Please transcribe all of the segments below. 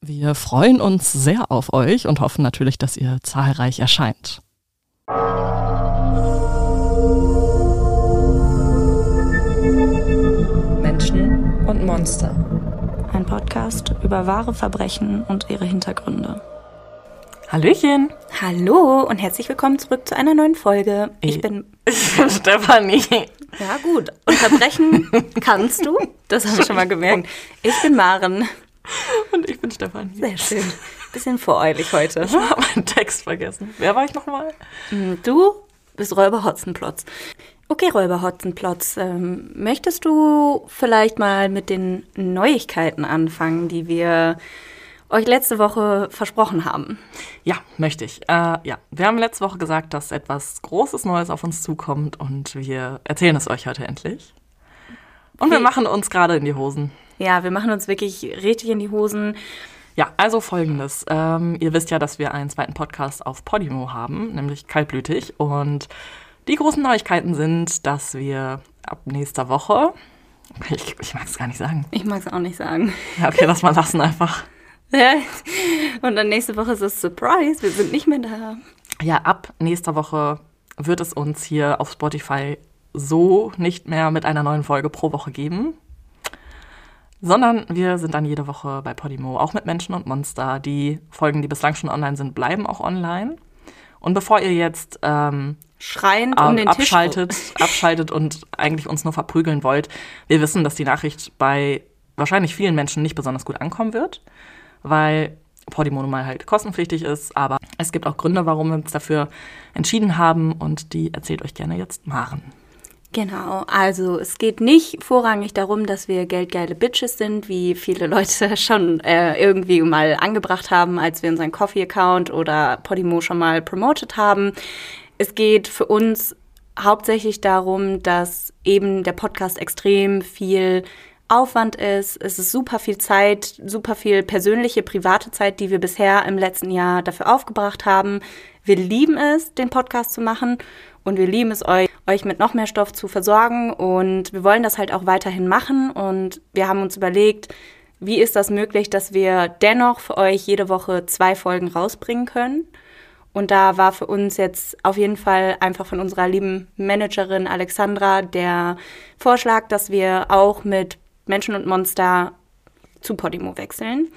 Wir freuen uns sehr auf euch und hoffen natürlich, dass ihr zahlreich erscheint. Menschen und Monster. Ein Podcast über wahre Verbrechen und ihre Hintergründe. Hallöchen. Hallo und herzlich willkommen zurück zu einer neuen Folge. Ich bin Stefanie. Ja gut, unterbrechen kannst du. Das haben wir schon mal gemerkt. Ich bin Maren. Und ich bin Stefanie. Sehr schön. Bisschen voreilig heute. Ich habe meinen Text vergessen. Wer war ich nochmal? Du bist Räuber Hotzenplotz. Okay, Räuber Hotzenplotz, ähm, möchtest du vielleicht mal mit den Neuigkeiten anfangen, die wir euch letzte Woche versprochen haben? Ja, möchte ich. Äh, ja, wir haben letzte Woche gesagt, dass etwas Großes Neues auf uns zukommt und wir erzählen es euch heute endlich. Und wir Hey. machen uns gerade in die Hosen. Ja, wir machen uns wirklich richtig in die Hosen. Ja, also folgendes. Ähm, ihr wisst ja, dass wir einen zweiten Podcast auf Podimo haben, nämlich Kaltblütig. Und die großen Neuigkeiten sind, dass wir ab nächster Woche, ich, ich mag es gar nicht sagen. Ich mag es auch nicht sagen. Ja, okay, lass mal lassen einfach. Ja. Und dann nächste Woche ist es Surprise, wir sind nicht mehr da. Ja, ab nächster Woche wird es uns hier auf Spotify so nicht mehr mit einer neuen Folge pro Woche geben, sondern wir sind dann jede Woche bei Podimo, auch mit Menschen und Monster. Die Folgen, die bislang schon online sind, bleiben auch online. Und bevor ihr jetzt ähm, Schreiend um den Tisch. abschaltet, abschaltet und eigentlich uns nur verprügeln wollt, wir wissen, dass die Nachricht bei wahrscheinlich vielen Menschen nicht besonders gut ankommen wird, weil Podimo nun mal halt kostenpflichtig ist, aber es gibt auch Gründe, warum wir uns dafür entschieden haben und die erzählt euch gerne jetzt Maren. Genau, also es geht nicht vorrangig darum, dass wir geldgeile Bitches sind, wie viele Leute schon äh, irgendwie mal angebracht haben, als wir unseren Coffee-Account oder Podimo schon mal promotet haben. Es geht für uns hauptsächlich darum, dass eben der Podcast extrem viel Aufwand ist. Es ist super viel Zeit, super viel persönliche, private Zeit, die wir bisher im letzten Jahr dafür aufgebracht haben. Wir lieben es, den Podcast zu machen und wir lieben es, euch, euch mit noch mehr Stoff zu versorgen und wir wollen das halt auch weiterhin machen und wir haben uns überlegt, wie ist das möglich, dass wir dennoch für euch jede Woche zwei Folgen rausbringen können. Und da war für uns jetzt auf jeden Fall einfach von unserer lieben Managerin Alexandra der Vorschlag, dass wir auch mit Menschen und Monster zu Podimo wechseln.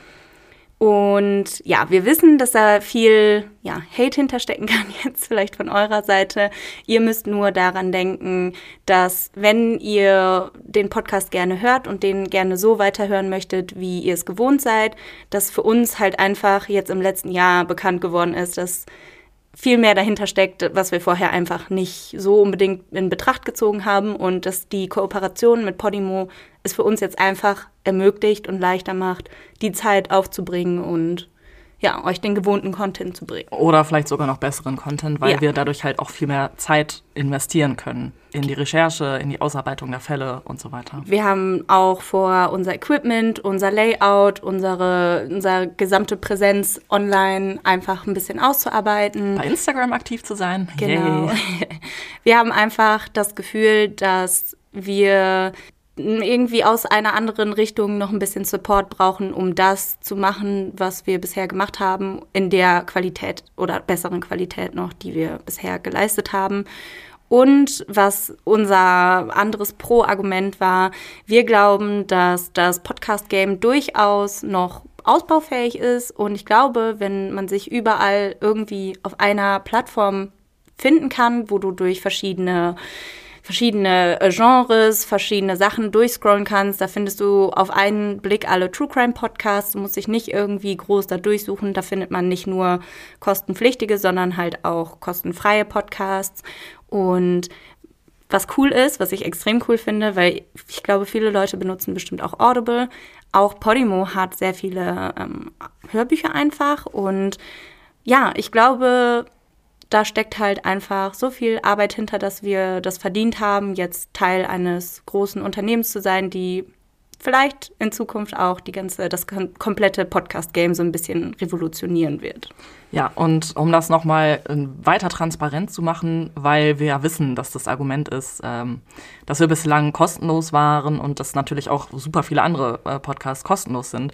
Und ja, wir wissen, dass da viel ja, Hate hinterstecken kann, jetzt vielleicht von eurer Seite. Ihr müsst nur daran denken, dass wenn ihr den Podcast gerne hört und den gerne so weiterhören möchtet, wie ihr es gewohnt seid, dass für uns halt einfach jetzt im letzten Jahr bekannt geworden ist, dass viel mehr dahinter steckt, was wir vorher einfach nicht so unbedingt in Betracht gezogen haben und dass die Kooperation mit Podimo es für uns jetzt einfach ermöglicht und leichter macht, die Zeit aufzubringen und ja, euch den gewohnten Content zu bringen. Oder vielleicht sogar noch besseren Content, weil Ja. wir dadurch halt auch viel mehr Zeit investieren können in die Recherche, in die Ausarbeitung der Fälle und so weiter. Wir haben auch vor, unser Equipment, unser Layout, unsere, unsere gesamte Präsenz online einfach ein bisschen auszuarbeiten. Bei Instagram aktiv zu sein. Genau. Yay. Wir haben einfach das Gefühl, dass wir irgendwie aus einer anderen Richtung noch ein bisschen Support brauchen, um das zu machen, was wir bisher gemacht haben, in der Qualität oder besseren Qualität noch, die wir bisher geleistet haben. Und was unser anderes Pro-Argument war, wir glauben, dass das Podcast-Game durchaus noch ausbaufähig ist. Und ich glaube, wenn man sich überall irgendwie auf einer Plattform finden kann, wo du durch verschiedene verschiedene äh, Genres, verschiedene Sachen durchscrollen kannst. Da findest du auf einen Blick alle True Crime Podcasts. Du musst dich nicht irgendwie groß da durchsuchen. Da findet man nicht nur kostenpflichtige, sondern halt auch kostenfreie Podcasts. Und was cool ist, was ich extrem cool finde, weil ich glaube, viele Leute benutzen bestimmt auch Audible. Auch Podimo hat sehr viele ähm, Hörbücher einfach. Und ja, ich glaube, da steckt halt einfach so viel Arbeit hinter, dass wir das verdient haben, jetzt Teil eines großen Unternehmens zu sein, die vielleicht in Zukunft auch die ganze, das komplette Podcast-Game so ein bisschen revolutionieren wird. Ja, und um das nochmal äh, weiter transparent zu machen, weil wir ja wissen, dass das Argument ist, ähm, dass wir bislang kostenlos waren und dass natürlich auch super viele andere äh, Podcasts kostenlos sind,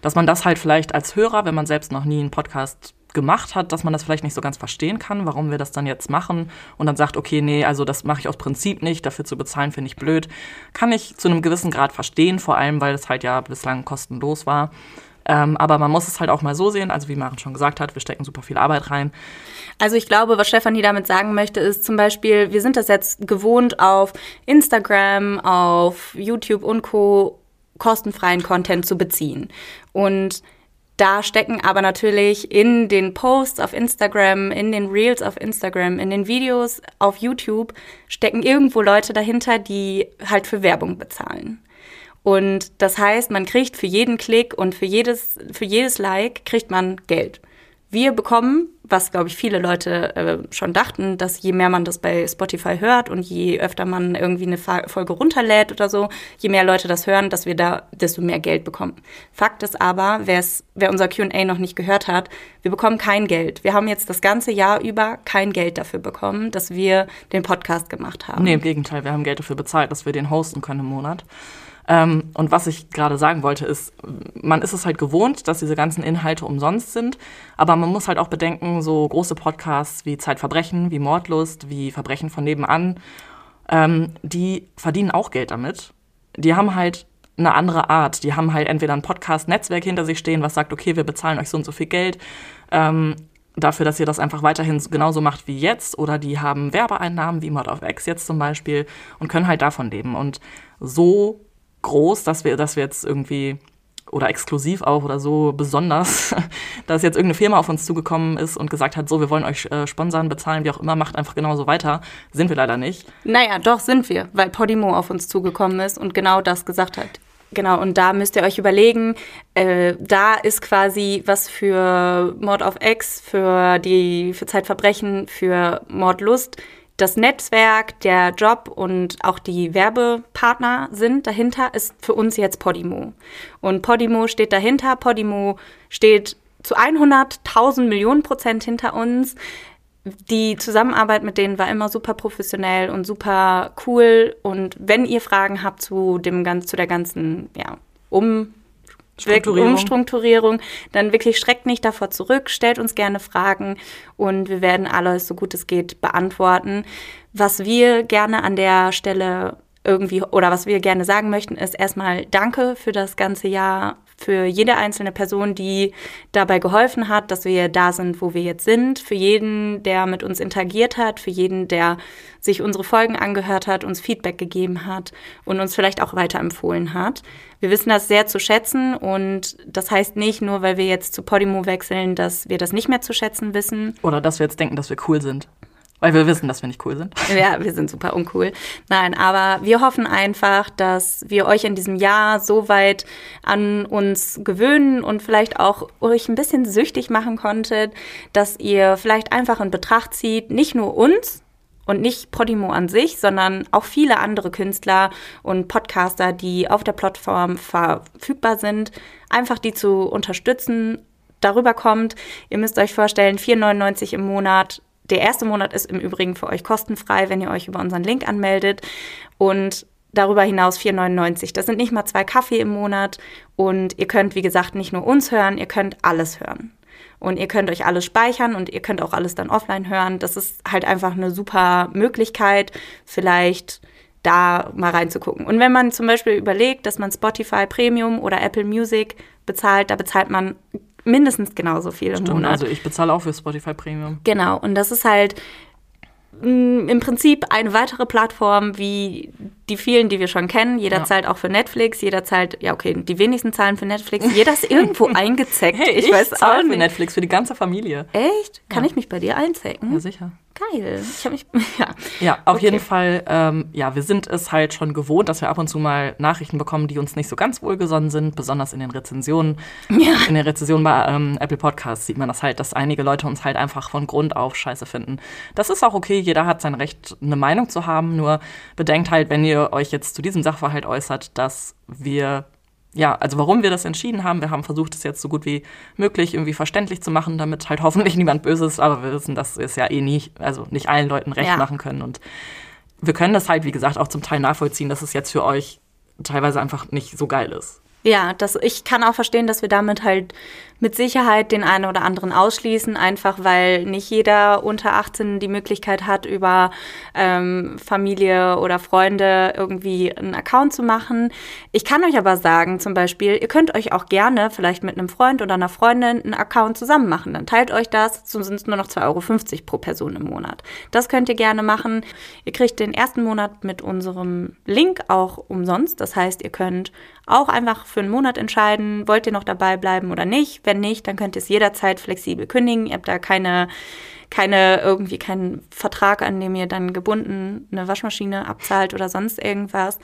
dass man das halt vielleicht als Hörer, wenn man selbst noch nie einen Podcast gemacht hat, dass man das vielleicht nicht so ganz verstehen kann, warum wir das dann jetzt machen und dann sagt, okay, nee, also das mache ich aus Prinzip nicht, dafür zu bezahlen finde ich blöd, kann ich zu einem gewissen Grad verstehen, vor allem weil es halt ja bislang kostenlos war. Ähm, aber man muss es halt auch mal so sehen, also wie Maren schon gesagt hat, wir stecken super viel Arbeit rein. Also ich glaube, was Stefanie damit sagen möchte, ist zum Beispiel, wir sind das jetzt gewohnt auf Instagram, auf YouTube und Co. kostenfreien Content zu beziehen. Und da stecken aber natürlich in den Posts auf Instagram, in den Reels auf Instagram, in den Videos auf YouTube stecken irgendwo Leute dahinter, die halt für Werbung bezahlen. Und das heißt, man kriegt für jeden Klick und für jedes, für jedes Like kriegt man Geld. Wir bekommen, was glaube ich viele Leute äh, schon dachten, dass je mehr man das bei Spotify hört und je öfter man irgendwie eine Folge runterlädt oder so, je mehr Leute das hören, dass wir da desto mehr Geld bekommen. Fakt ist aber, wer unser QA noch nicht gehört hat, wir bekommen kein Geld. Wir haben jetzt das ganze Jahr über kein Geld dafür bekommen, dass wir den Podcast gemacht haben. Nee, im Gegenteil, wir haben Geld dafür bezahlt, dass wir den hosten können im Monat. Ähm, und was ich gerade sagen wollte, ist, man ist es halt gewohnt, dass diese ganzen Inhalte umsonst sind. Aber man muss halt auch bedenken, so große Podcasts wie Zeitverbrechen, wie Mordlust, wie Verbrechen von nebenan, ähm, die verdienen auch Geld damit. Die haben halt eine andere Art. Die haben halt entweder ein Podcast-Netzwerk hinter sich stehen, was sagt, okay, wir bezahlen euch so und so viel Geld. Ähm, dafür, dass ihr das einfach weiterhin genauso macht wie jetzt. Oder die haben Werbeeinnahmen wie Mod of X jetzt zum Beispiel und können halt davon leben. Und so groß, dass wir, dass wir jetzt irgendwie oder exklusiv auch oder so besonders, dass jetzt irgendeine Firma auf uns zugekommen ist und gesagt hat, so, wir wollen euch äh, sponsern, bezahlen, wie auch immer, macht einfach genauso weiter. Sind wir leider nicht. Naja, doch sind wir, weil Podimo auf uns zugekommen ist und genau das gesagt hat. Genau, und da müsst ihr euch überlegen, äh, da ist quasi was für Mord of X, für die für Zeitverbrechen, für Mordlust das Netzwerk, der Job und auch die Werbepartner sind dahinter, ist für uns jetzt Podimo. Und Podimo steht dahinter. Podimo steht zu 100.000 Millionen Prozent hinter uns. Die Zusammenarbeit mit denen war immer super professionell und super cool. Und wenn ihr Fragen habt zu dem ganz, zu der ganzen, ja, um Umstrukturierung. Umstrukturierung, dann wirklich schreckt nicht davor zurück, stellt uns gerne Fragen und wir werden alles, so gut es geht, beantworten. Was wir gerne an der Stelle irgendwie oder was wir gerne sagen möchten, ist erstmal Danke für das ganze Jahr, für jede einzelne Person, die dabei geholfen hat, dass wir da sind, wo wir jetzt sind, für jeden, der mit uns interagiert hat, für jeden, der sich unsere Folgen angehört hat, uns Feedback gegeben hat und uns vielleicht auch weiterempfohlen hat. Wir wissen das sehr zu schätzen und das heißt nicht nur, weil wir jetzt zu Podimo wechseln, dass wir das nicht mehr zu schätzen wissen. Oder dass wir jetzt denken, dass wir cool sind. Weil wir wissen, dass wir nicht cool sind. Ja, wir sind super uncool. Nein, aber wir hoffen einfach, dass wir euch in diesem Jahr so weit an uns gewöhnen und vielleicht auch euch ein bisschen süchtig machen konntet, dass ihr vielleicht einfach in Betracht zieht, nicht nur uns, und nicht Podimo an sich, sondern auch viele andere Künstler und Podcaster, die auf der Plattform verfügbar sind, einfach die zu unterstützen. Darüber kommt, ihr müsst euch vorstellen, 4,99 im Monat der erste Monat ist im Übrigen für euch kostenfrei, wenn ihr euch über unseren Link anmeldet. Und darüber hinaus 4,99. Das sind nicht mal zwei Kaffee im Monat. Und ihr könnt, wie gesagt, nicht nur uns hören, ihr könnt alles hören. Und ihr könnt euch alles speichern und ihr könnt auch alles dann offline hören. Das ist halt einfach eine super Möglichkeit, vielleicht da mal reinzugucken. Und wenn man zum Beispiel überlegt, dass man Spotify Premium oder Apple Music bezahlt, da bezahlt man mindestens genauso viel im Stimmt, Monat. Also ich bezahle auch für Spotify Premium. Genau, und das ist halt mh, im Prinzip eine weitere Plattform wie die vielen, die wir schon kennen. Jeder Ja. zahlt auch für Netflix, jeder zahlt, ja okay, die wenigsten zahlen für Netflix. Jeder ist irgendwo eingezeckt. Hey, ich, ich, weiß zahle auch für nicht. Netflix für die ganze Familie. Echt? Kann Ja. ich mich bei dir einzecken? Ja, sicher. Geil. Ich habe mich, ja. Ja, auf Okay. jeden Fall, ähm, ja, wir sind es halt schon gewohnt, dass wir ab und zu mal Nachrichten bekommen, die uns nicht so ganz wohlgesonnen sind, besonders in den Rezensionen. In den Rezensionen bei ähm, Apple Podcasts sieht man das halt, dass einige Leute uns halt einfach von Grund auf scheiße finden. Das ist auch okay, jeder hat sein Recht, eine Meinung zu haben, nur bedenkt halt, wenn ihr euch jetzt zu diesem Sachverhalt äußert, dass wir ja, also warum wir das entschieden haben, wir haben versucht, es jetzt so gut wie möglich irgendwie verständlich zu machen, damit halt hoffentlich niemand böse ist, aber wir wissen, dass wir es ja eh nicht, also nicht allen Leuten recht Ja. machen können. Und wir können das halt, wie gesagt, auch zum Teil nachvollziehen, dass es jetzt für euch teilweise einfach nicht so geil ist. Ja, das, ich kann auch verstehen, dass wir damit halt mit Sicherheit den einen oder anderen ausschließen, einfach weil nicht jeder unter 18 die Möglichkeit hat, über ähm, Familie oder Freunde irgendwie einen Account zu machen. Ich kann euch aber sagen, zum Beispiel, ihr könnt euch auch gerne vielleicht mit einem Freund oder einer Freundin einen Account zusammen machen. Dann teilt euch das, so sind es nur noch 2,50 Euro pro Person im Monat. Das könnt ihr gerne machen. Ihr kriegt den ersten Monat mit unserem Link auch umsonst. Das heißt, ihr könnt auch einfach für einen Monat entscheiden, wollt ihr noch dabei bleiben oder nicht. Wenn nicht, dann könnt ihr es jederzeit flexibel kündigen. Ihr habt da keine, keine irgendwie keinen Vertrag, an dem ihr dann gebunden eine Waschmaschine abzahlt oder sonst irgendwas.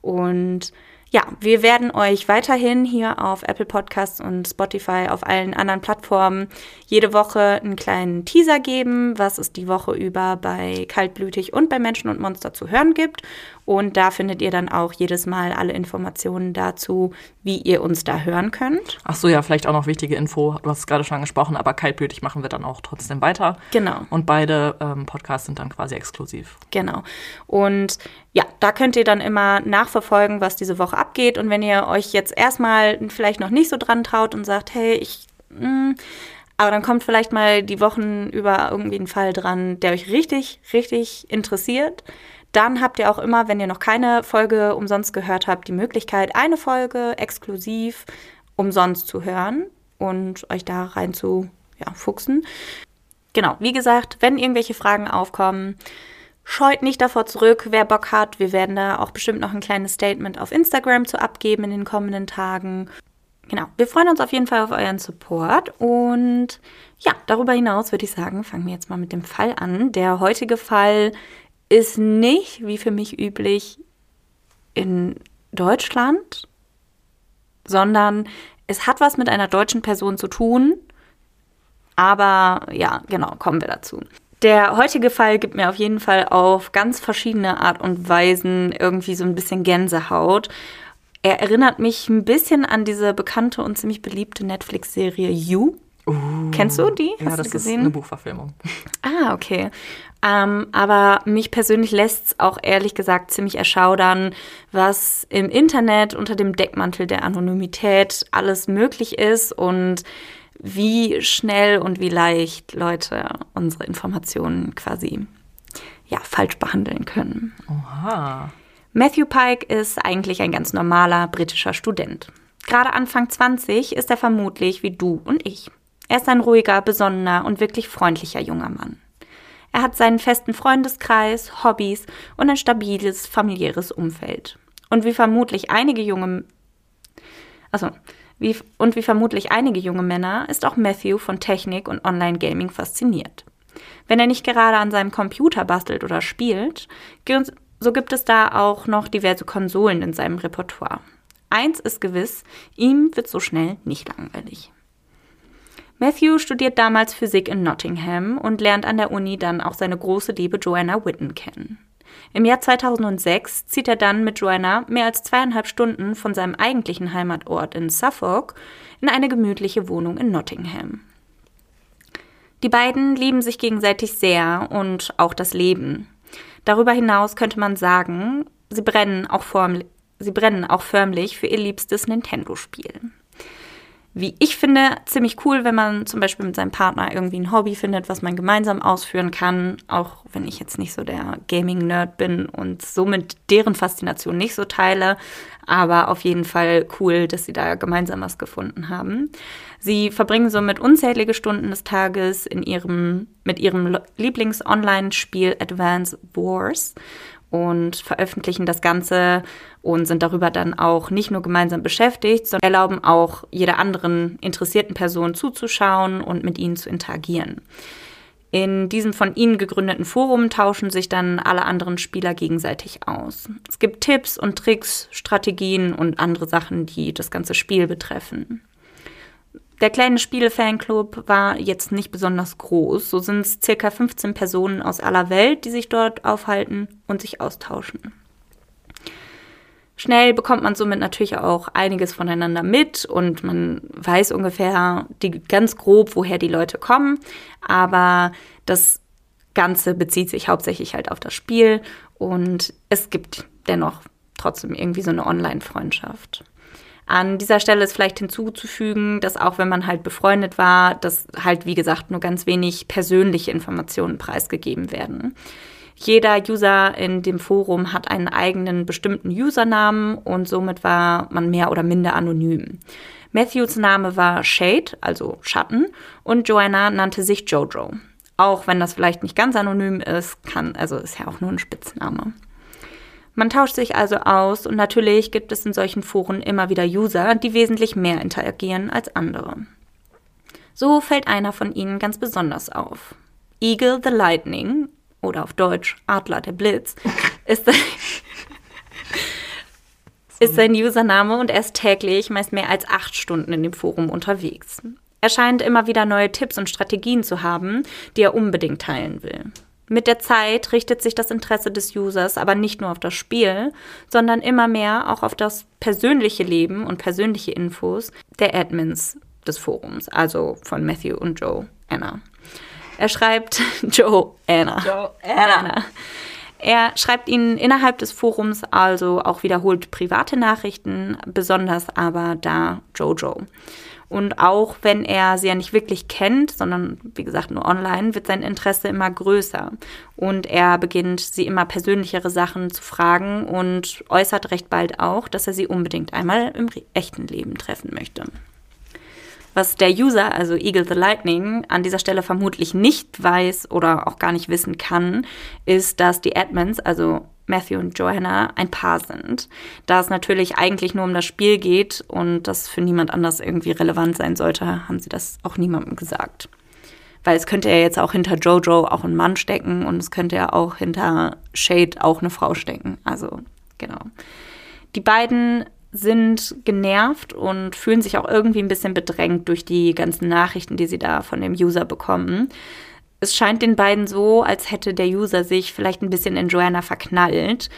Und ja, wir werden euch weiterhin hier auf Apple Podcasts und Spotify, auf allen anderen Plattformen jede Woche einen kleinen Teaser geben, was es die Woche über bei Kaltblütig und bei Menschen und Monster zu hören gibt. Und da findet ihr dann auch jedes Mal alle Informationen dazu, wie ihr uns da hören könnt. Ach so, ja, vielleicht auch noch wichtige Info, du hast es gerade schon angesprochen, aber kaltblütig machen wir dann auch trotzdem weiter. Genau. Und beide ähm, Podcasts sind dann quasi exklusiv. Genau. Und ja, da könnt ihr dann immer nachverfolgen, was diese Woche abgeht. Und wenn ihr euch jetzt erstmal vielleicht noch nicht so dran traut und sagt, hey, ich. Mh, aber dann kommt vielleicht mal die Wochen über irgendwie ein Fall dran, der euch richtig, richtig interessiert. Dann habt ihr auch immer, wenn ihr noch keine Folge umsonst gehört habt, die Möglichkeit, eine Folge exklusiv umsonst zu hören und euch da rein zu ja, fuchsen. Genau, wie gesagt, wenn irgendwelche Fragen aufkommen, scheut nicht davor zurück, wer Bock hat. Wir werden da auch bestimmt noch ein kleines Statement auf Instagram zu abgeben in den kommenden Tagen. Genau, wir freuen uns auf jeden Fall auf euren Support und ja, darüber hinaus würde ich sagen, fangen wir jetzt mal mit dem Fall an. Der heutige Fall ist nicht, wie für mich üblich, in Deutschland, sondern es hat was mit einer deutschen Person zu tun. Aber ja, genau, kommen wir dazu. Der heutige Fall gibt mir auf jeden Fall auf ganz verschiedene Art und Weisen irgendwie so ein bisschen Gänsehaut. Er erinnert mich ein bisschen an diese bekannte und ziemlich beliebte Netflix-Serie You. Kennst du die? Ja, Hast das du ist eine gesehen? Buchverfilmung. Ah, okay. Ähm, aber mich persönlich lässt es auch ehrlich gesagt ziemlich erschaudern, was im Internet unter dem Deckmantel der Anonymität alles möglich ist und wie schnell und wie leicht Leute unsere Informationen quasi ja, falsch behandeln können. Oha. Matthew Pike ist eigentlich ein ganz normaler britischer Student. Gerade Anfang 20 ist er vermutlich wie du und ich. Er ist ein ruhiger, besonnener und wirklich freundlicher junger Mann. Er hat seinen festen Freundeskreis, Hobbys und ein stabiles familiäres Umfeld. Und wie vermutlich einige junge also, wie, und wie vermutlich einige junge Männer ist auch Matthew von Technik und Online-Gaming fasziniert. Wenn er nicht gerade an seinem Computer bastelt oder spielt, so gibt es da auch noch diverse Konsolen in seinem Repertoire. Eins ist gewiss, ihm wird so schnell nicht langweilig. Matthew studiert damals Physik in Nottingham und lernt an der Uni dann auch seine große Liebe Joanna Witten kennen. Im Jahr 2006 zieht er dann mit Joanna mehr als zweieinhalb Stunden von seinem eigentlichen Heimatort in Suffolk in eine gemütliche Wohnung in Nottingham. Die beiden lieben sich gegenseitig sehr und auch das Leben. Darüber hinaus könnte man sagen, sie brennen auch, form sie brennen auch förmlich für ihr liebstes Nintendo-Spiel. Wie ich finde, ziemlich cool, wenn man zum Beispiel mit seinem Partner irgendwie ein Hobby findet, was man gemeinsam ausführen kann. Auch wenn ich jetzt nicht so der Gaming-Nerd bin und somit deren Faszination nicht so teile. Aber auf jeden Fall cool, dass sie da gemeinsam was gefunden haben. Sie verbringen somit unzählige Stunden des Tages in ihrem, mit ihrem Lieblings-Online-Spiel Advance Wars und veröffentlichen das Ganze und sind darüber dann auch nicht nur gemeinsam beschäftigt, sondern erlauben auch jeder anderen interessierten Person zuzuschauen und mit ihnen zu interagieren. In diesem von ihnen gegründeten Forum tauschen sich dann alle anderen Spieler gegenseitig aus. Es gibt Tipps und Tricks, Strategien und andere Sachen, die das ganze Spiel betreffen. Der kleine Spiele-Fanclub war jetzt nicht besonders groß. So sind es circa 15 Personen aus aller Welt, die sich dort aufhalten und sich austauschen. Schnell bekommt man somit natürlich auch einiges voneinander mit und man weiß ungefähr die, ganz grob, woher die Leute kommen. Aber das Ganze bezieht sich hauptsächlich halt auf das Spiel und es gibt dennoch trotzdem irgendwie so eine Online-Freundschaft. An dieser Stelle ist vielleicht hinzuzufügen, dass auch wenn man halt befreundet war, dass halt, wie gesagt, nur ganz wenig persönliche Informationen preisgegeben werden. Jeder User in dem Forum hat einen eigenen bestimmten Usernamen und somit war man mehr oder minder anonym. Matthews Name war Shade, also Schatten, und Joanna nannte sich Jojo. Auch wenn das vielleicht nicht ganz anonym ist, kann, also ist ja auch nur ein Spitzname. Man tauscht sich also aus und natürlich gibt es in solchen Foren immer wieder User, die wesentlich mehr interagieren als andere. So fällt einer von ihnen ganz besonders auf. Eagle the Lightning, oder auf Deutsch Adler der Blitz, ist, ist sein Username und er ist täglich meist mehr als acht Stunden in dem Forum unterwegs. Er scheint immer wieder neue Tipps und Strategien zu haben, die er unbedingt teilen will. Mit der Zeit richtet sich das Interesse des Users aber nicht nur auf das Spiel, sondern immer mehr auch auf das persönliche Leben und persönliche Infos der Admins des Forums, also von Matthew und Joe Anna. Er schreibt Joe Anna. Joe Anna. Er schreibt ihnen innerhalb des Forums also auch wiederholt private Nachrichten, besonders aber da Jojo. Und auch wenn er sie ja nicht wirklich kennt, sondern wie gesagt nur online, wird sein Interesse immer größer. Und er beginnt sie immer persönlichere Sachen zu fragen und äußert recht bald auch, dass er sie unbedingt einmal im echten Leben treffen möchte. Was der User, also Eagle the Lightning, an dieser Stelle vermutlich nicht weiß oder auch gar nicht wissen kann, ist, dass die Admins, also Matthew und Joanna ein Paar sind. Da es natürlich eigentlich nur um das Spiel geht und das für niemand anders irgendwie relevant sein sollte, haben sie das auch niemandem gesagt. Weil es könnte ja jetzt auch hinter Jojo auch ein Mann stecken und es könnte ja auch hinter Shade auch eine Frau stecken. Also, genau. Die beiden sind genervt und fühlen sich auch irgendwie ein bisschen bedrängt durch die ganzen Nachrichten, die sie da von dem User bekommen es scheint den beiden so, als hätte der User sich vielleicht ein bisschen in Joanna verknallt.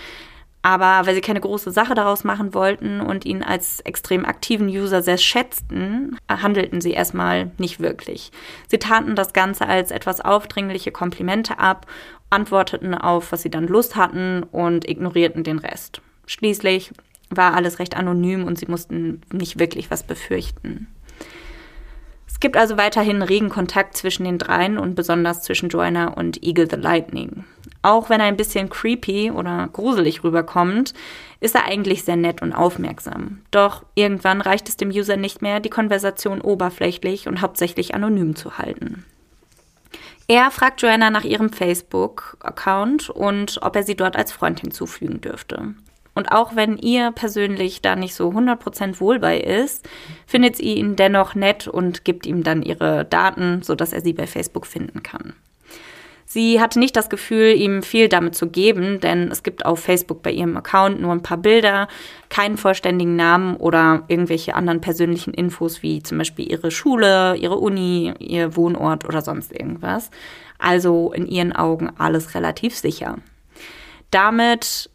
Aber weil sie keine große Sache daraus machen wollten und ihn als extrem aktiven User sehr schätzten, handelten sie erstmal nicht wirklich. Sie taten das Ganze als etwas aufdringliche Komplimente ab, antworteten auf, was sie dann Lust hatten und ignorierten den Rest. Schließlich war alles recht anonym und sie mussten nicht wirklich was befürchten. Es gibt also weiterhin regen Kontakt zwischen den dreien und besonders zwischen Joanna und Eagle the Lightning. Auch wenn er ein bisschen creepy oder gruselig rüberkommt, ist er eigentlich sehr nett und aufmerksam. Doch irgendwann reicht es dem User nicht mehr, die Konversation oberflächlich und hauptsächlich anonym zu halten. Er fragt Joanna nach ihrem Facebook-Account und ob er sie dort als Freund hinzufügen dürfte. Und auch wenn ihr persönlich da nicht so 100% wohl bei ist, findet sie ihn dennoch nett und gibt ihm dann ihre Daten, sodass er sie bei Facebook finden kann. Sie hatte nicht das Gefühl, ihm viel damit zu geben, denn es gibt auf Facebook bei ihrem Account nur ein paar Bilder, keinen vollständigen Namen oder irgendwelche anderen persönlichen Infos wie zum Beispiel ihre Schule, ihre Uni, ihr Wohnort oder sonst irgendwas. Also in ihren Augen alles relativ sicher. Damit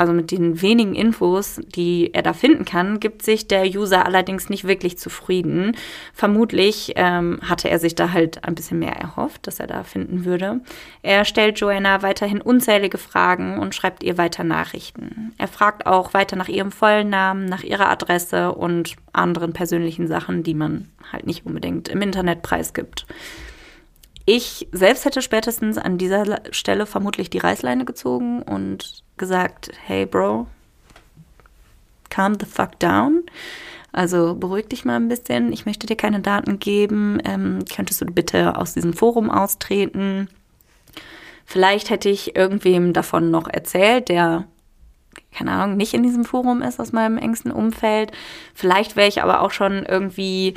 also mit den wenigen Infos, die er da finden kann, gibt sich der User allerdings nicht wirklich zufrieden. Vermutlich ähm, hatte er sich da halt ein bisschen mehr erhofft, dass er da finden würde. Er stellt Joanna weiterhin unzählige Fragen und schreibt ihr weiter Nachrichten. Er fragt auch weiter nach ihrem vollen Namen, nach ihrer Adresse und anderen persönlichen Sachen, die man halt nicht unbedingt im Internet preisgibt. Ich selbst hätte spätestens an dieser Stelle vermutlich die Reißleine gezogen und gesagt, hey Bro, calm the fuck down. Also beruhig dich mal ein bisschen. Ich möchte dir keine Daten geben. Ähm, könntest du bitte aus diesem Forum austreten? Vielleicht hätte ich irgendwem davon noch erzählt, der, keine Ahnung, nicht in diesem Forum ist aus meinem engsten Umfeld. Vielleicht wäre ich aber auch schon irgendwie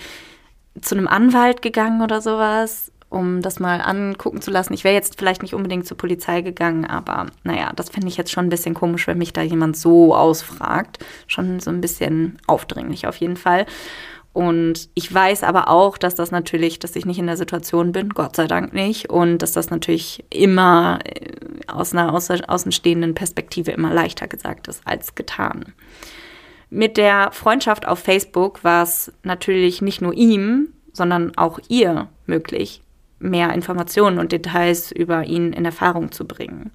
zu einem Anwalt gegangen oder sowas um das mal angucken zu lassen. Ich wäre jetzt vielleicht nicht unbedingt zur Polizei gegangen, aber naja, das finde ich jetzt schon ein bisschen komisch, wenn mich da jemand so ausfragt. Schon so ein bisschen aufdringlich auf jeden Fall. Und ich weiß aber auch, dass das natürlich, dass ich nicht in der Situation bin, Gott sei Dank nicht, und dass das natürlich immer äh, aus einer außenstehenden Perspektive immer leichter gesagt ist als getan. Mit der Freundschaft auf Facebook war es natürlich nicht nur ihm, sondern auch ihr möglich, mehr Informationen und Details über ihn in Erfahrung zu bringen.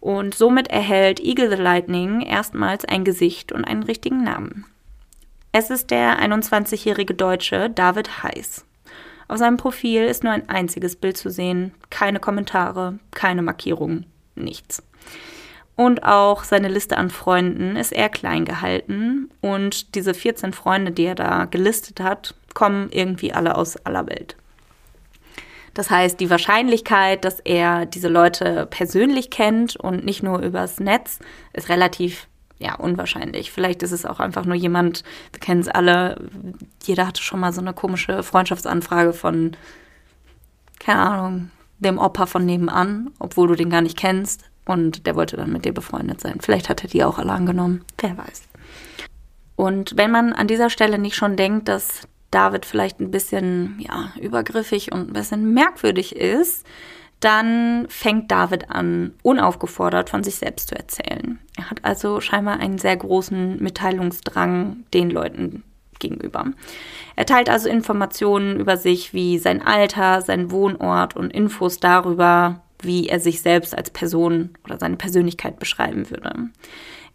Und somit erhält Eagle the Lightning erstmals ein Gesicht und einen richtigen Namen. Es ist der 21-jährige Deutsche David Heiß. Auf seinem Profil ist nur ein einziges Bild zu sehen, keine Kommentare, keine Markierungen, nichts. Und auch seine Liste an Freunden ist eher klein gehalten und diese 14 Freunde, die er da gelistet hat, kommen irgendwie alle aus aller Welt. Das heißt, die Wahrscheinlichkeit, dass er diese Leute persönlich kennt und nicht nur übers Netz, ist relativ ja, unwahrscheinlich. Vielleicht ist es auch einfach nur jemand, wir kennen es alle, jeder hatte schon mal so eine komische Freundschaftsanfrage von, keine Ahnung, dem Opa von nebenan, obwohl du den gar nicht kennst. Und der wollte dann mit dir befreundet sein. Vielleicht hat er die auch alle angenommen. Wer weiß. Und wenn man an dieser Stelle nicht schon denkt, dass David vielleicht ein bisschen ja, übergriffig und ein bisschen merkwürdig ist, dann fängt David an, unaufgefordert von sich selbst zu erzählen. Er hat also scheinbar einen sehr großen Mitteilungsdrang den Leuten gegenüber. Er teilt also Informationen über sich wie sein Alter, sein Wohnort und Infos darüber, wie er sich selbst als Person oder seine Persönlichkeit beschreiben würde.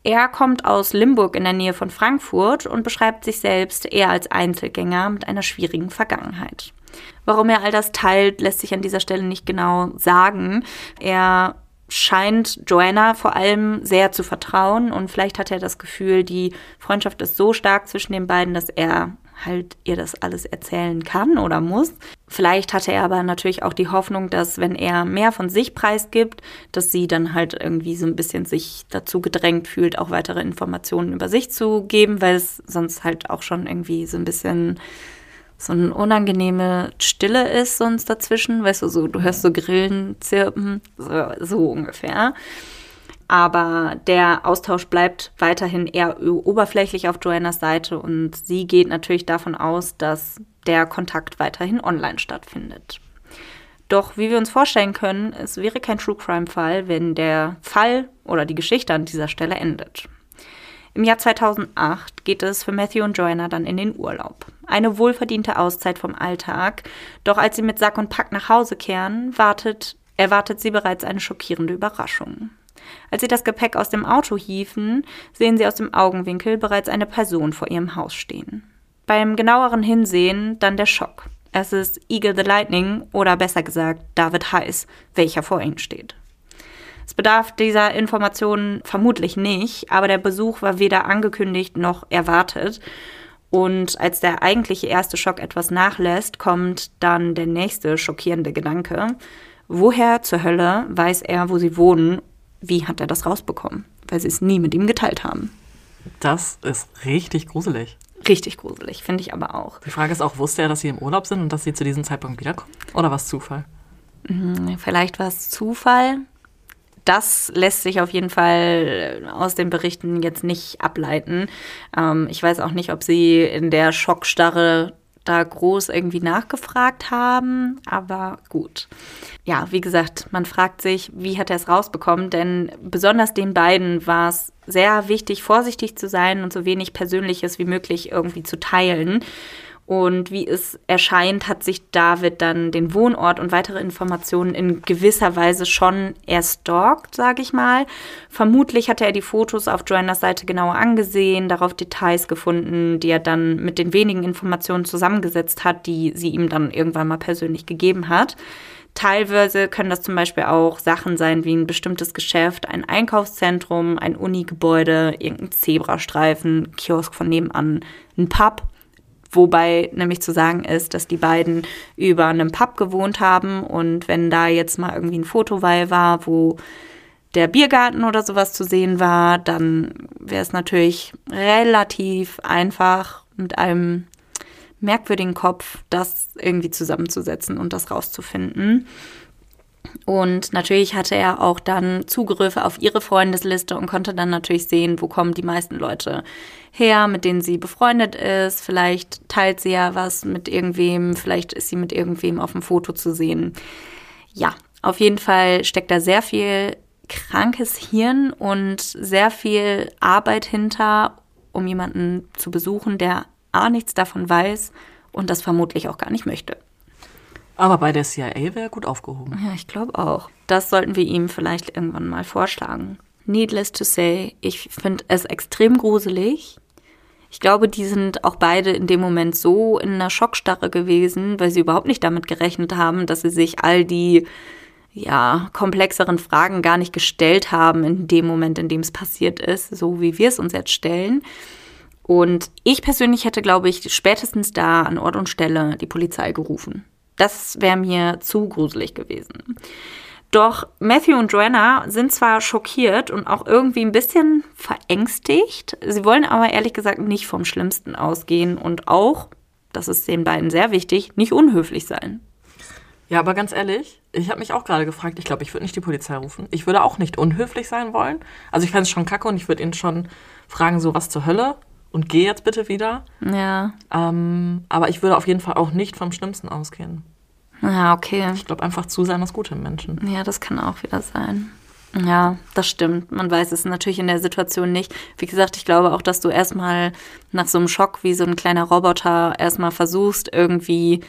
Er kommt aus Limburg in der Nähe von Frankfurt und beschreibt sich selbst eher als Einzelgänger mit einer schwierigen Vergangenheit. Warum er all das teilt, lässt sich an dieser Stelle nicht genau sagen. Er scheint Joanna vor allem sehr zu vertrauen und vielleicht hat er das Gefühl, die Freundschaft ist so stark zwischen den beiden, dass er halt ihr das alles erzählen kann oder muss. Vielleicht hatte er aber natürlich auch die Hoffnung, dass wenn er mehr von sich preisgibt, dass sie dann halt irgendwie so ein bisschen sich dazu gedrängt fühlt, auch weitere Informationen über sich zu geben, weil es sonst halt auch schon irgendwie so ein bisschen so eine unangenehme Stille ist sonst dazwischen, weißt du, so du hörst so Grillen zirpen, so, so ungefähr aber der Austausch bleibt weiterhin eher oberflächlich auf Joannas Seite und sie geht natürlich davon aus, dass der Kontakt weiterhin online stattfindet. Doch wie wir uns vorstellen können, es wäre kein True Crime Fall, wenn der Fall oder die Geschichte an dieser Stelle endet. Im Jahr 2008 geht es für Matthew und Joanna dann in den Urlaub. Eine wohlverdiente Auszeit vom Alltag. Doch als sie mit Sack und Pack nach Hause kehren, wartet, erwartet sie bereits eine schockierende Überraschung. Als sie das Gepäck aus dem Auto hieven, sehen sie aus dem Augenwinkel bereits eine Person vor ihrem Haus stehen. Beim genaueren Hinsehen dann der Schock. Es ist Eagle the Lightning oder besser gesagt David Heiß, welcher vor ihnen steht. Es bedarf dieser Informationen vermutlich nicht, aber der Besuch war weder angekündigt noch erwartet. Und als der eigentliche erste Schock etwas nachlässt, kommt dann der nächste schockierende Gedanke. Woher zur Hölle weiß er, wo sie wohnen wie hat er das rausbekommen? Weil sie es nie mit ihm geteilt haben. Das ist richtig gruselig. Richtig gruselig, finde ich aber auch. Die Frage ist auch, wusste er, dass sie im Urlaub sind und dass sie zu diesem Zeitpunkt wiederkommen? Oder war es Zufall? Mhm, vielleicht war es Zufall. Das lässt sich auf jeden Fall aus den Berichten jetzt nicht ableiten. Ähm, ich weiß auch nicht, ob sie in der Schockstarre da groß irgendwie nachgefragt haben, aber gut. Ja, wie gesagt, man fragt sich, wie hat er es rausbekommen, denn besonders den beiden war es sehr wichtig, vorsichtig zu sein und so wenig Persönliches wie möglich irgendwie zu teilen. Und wie es erscheint, hat sich David dann den Wohnort und weitere Informationen in gewisser Weise schon erstalkt, sage ich mal. Vermutlich hatte er die Fotos auf Joannas Seite genauer angesehen, darauf Details gefunden, die er dann mit den wenigen Informationen zusammengesetzt hat, die sie ihm dann irgendwann mal persönlich gegeben hat. Teilweise können das zum Beispiel auch Sachen sein wie ein bestimmtes Geschäft, ein Einkaufszentrum, ein Unigebäude, irgendein Zebrastreifen, Kiosk von nebenan, ein Pub Wobei nämlich zu sagen ist, dass die beiden über einem Pub gewohnt haben und wenn da jetzt mal irgendwie ein Fotoweil war, wo der Biergarten oder sowas zu sehen war, dann wäre es natürlich relativ einfach mit einem merkwürdigen Kopf das irgendwie zusammenzusetzen und das rauszufinden. Und natürlich hatte er auch dann Zugriffe auf ihre Freundesliste und konnte dann natürlich sehen, wo kommen die meisten Leute her, mit denen sie befreundet ist. Vielleicht teilt sie ja was mit irgendwem, vielleicht ist sie mit irgendwem auf dem Foto zu sehen. Ja, auf jeden Fall steckt da sehr viel krankes Hirn und sehr viel Arbeit hinter, um jemanden zu besuchen, der A nichts davon weiß und das vermutlich auch gar nicht möchte. Aber bei der CIA wäre er gut aufgehoben. Ja, ich glaube auch. Das sollten wir ihm vielleicht irgendwann mal vorschlagen. Needless to say, ich finde es extrem gruselig. Ich glaube, die sind auch beide in dem Moment so in einer Schockstarre gewesen, weil sie überhaupt nicht damit gerechnet haben, dass sie sich all die ja, komplexeren Fragen gar nicht gestellt haben in dem Moment, in dem es passiert ist, so wie wir es uns jetzt stellen. Und ich persönlich hätte, glaube ich, spätestens da an Ort und Stelle die Polizei gerufen. Das wäre mir zu gruselig gewesen. Doch Matthew und Joanna sind zwar schockiert und auch irgendwie ein bisschen verängstigt. Sie wollen aber ehrlich gesagt nicht vom Schlimmsten ausgehen und auch, das ist den beiden sehr wichtig, nicht unhöflich sein. Ja, aber ganz ehrlich, ich habe mich auch gerade gefragt, ich glaube, ich würde nicht die Polizei rufen. Ich würde auch nicht unhöflich sein wollen. Also ich fände es schon kacke und ich würde ihn schon fragen, so was zur Hölle und geh jetzt bitte wieder. Ja. Ähm, aber ich würde auf jeden Fall auch nicht vom Schlimmsten ausgehen. Ja, okay. Ich glaube einfach zu sein das Gute im Menschen. Ja, das kann auch wieder sein. Ja, das stimmt. Man weiß es natürlich in der Situation nicht. Wie gesagt, ich glaube auch, dass du erstmal nach so einem Schock wie so ein kleiner Roboter erstmal versuchst, irgendwie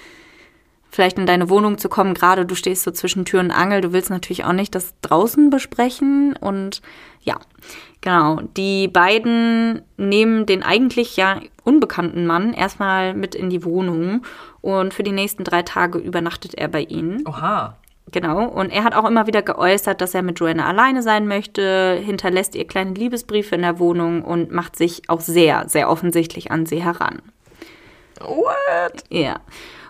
vielleicht in deine Wohnung zu kommen. Gerade du stehst so zwischen Tür und Angel. Du willst natürlich auch nicht das draußen besprechen. Und ja, genau. Die beiden nehmen den eigentlich ja unbekannten Mann erstmal mit in die Wohnung. Und für die nächsten drei Tage übernachtet er bei ihnen. Oha. Genau. Und er hat auch immer wieder geäußert, dass er mit Joanna alleine sein möchte, hinterlässt ihr kleine Liebesbriefe in der Wohnung und macht sich auch sehr, sehr offensichtlich an sie heran. What? Ja.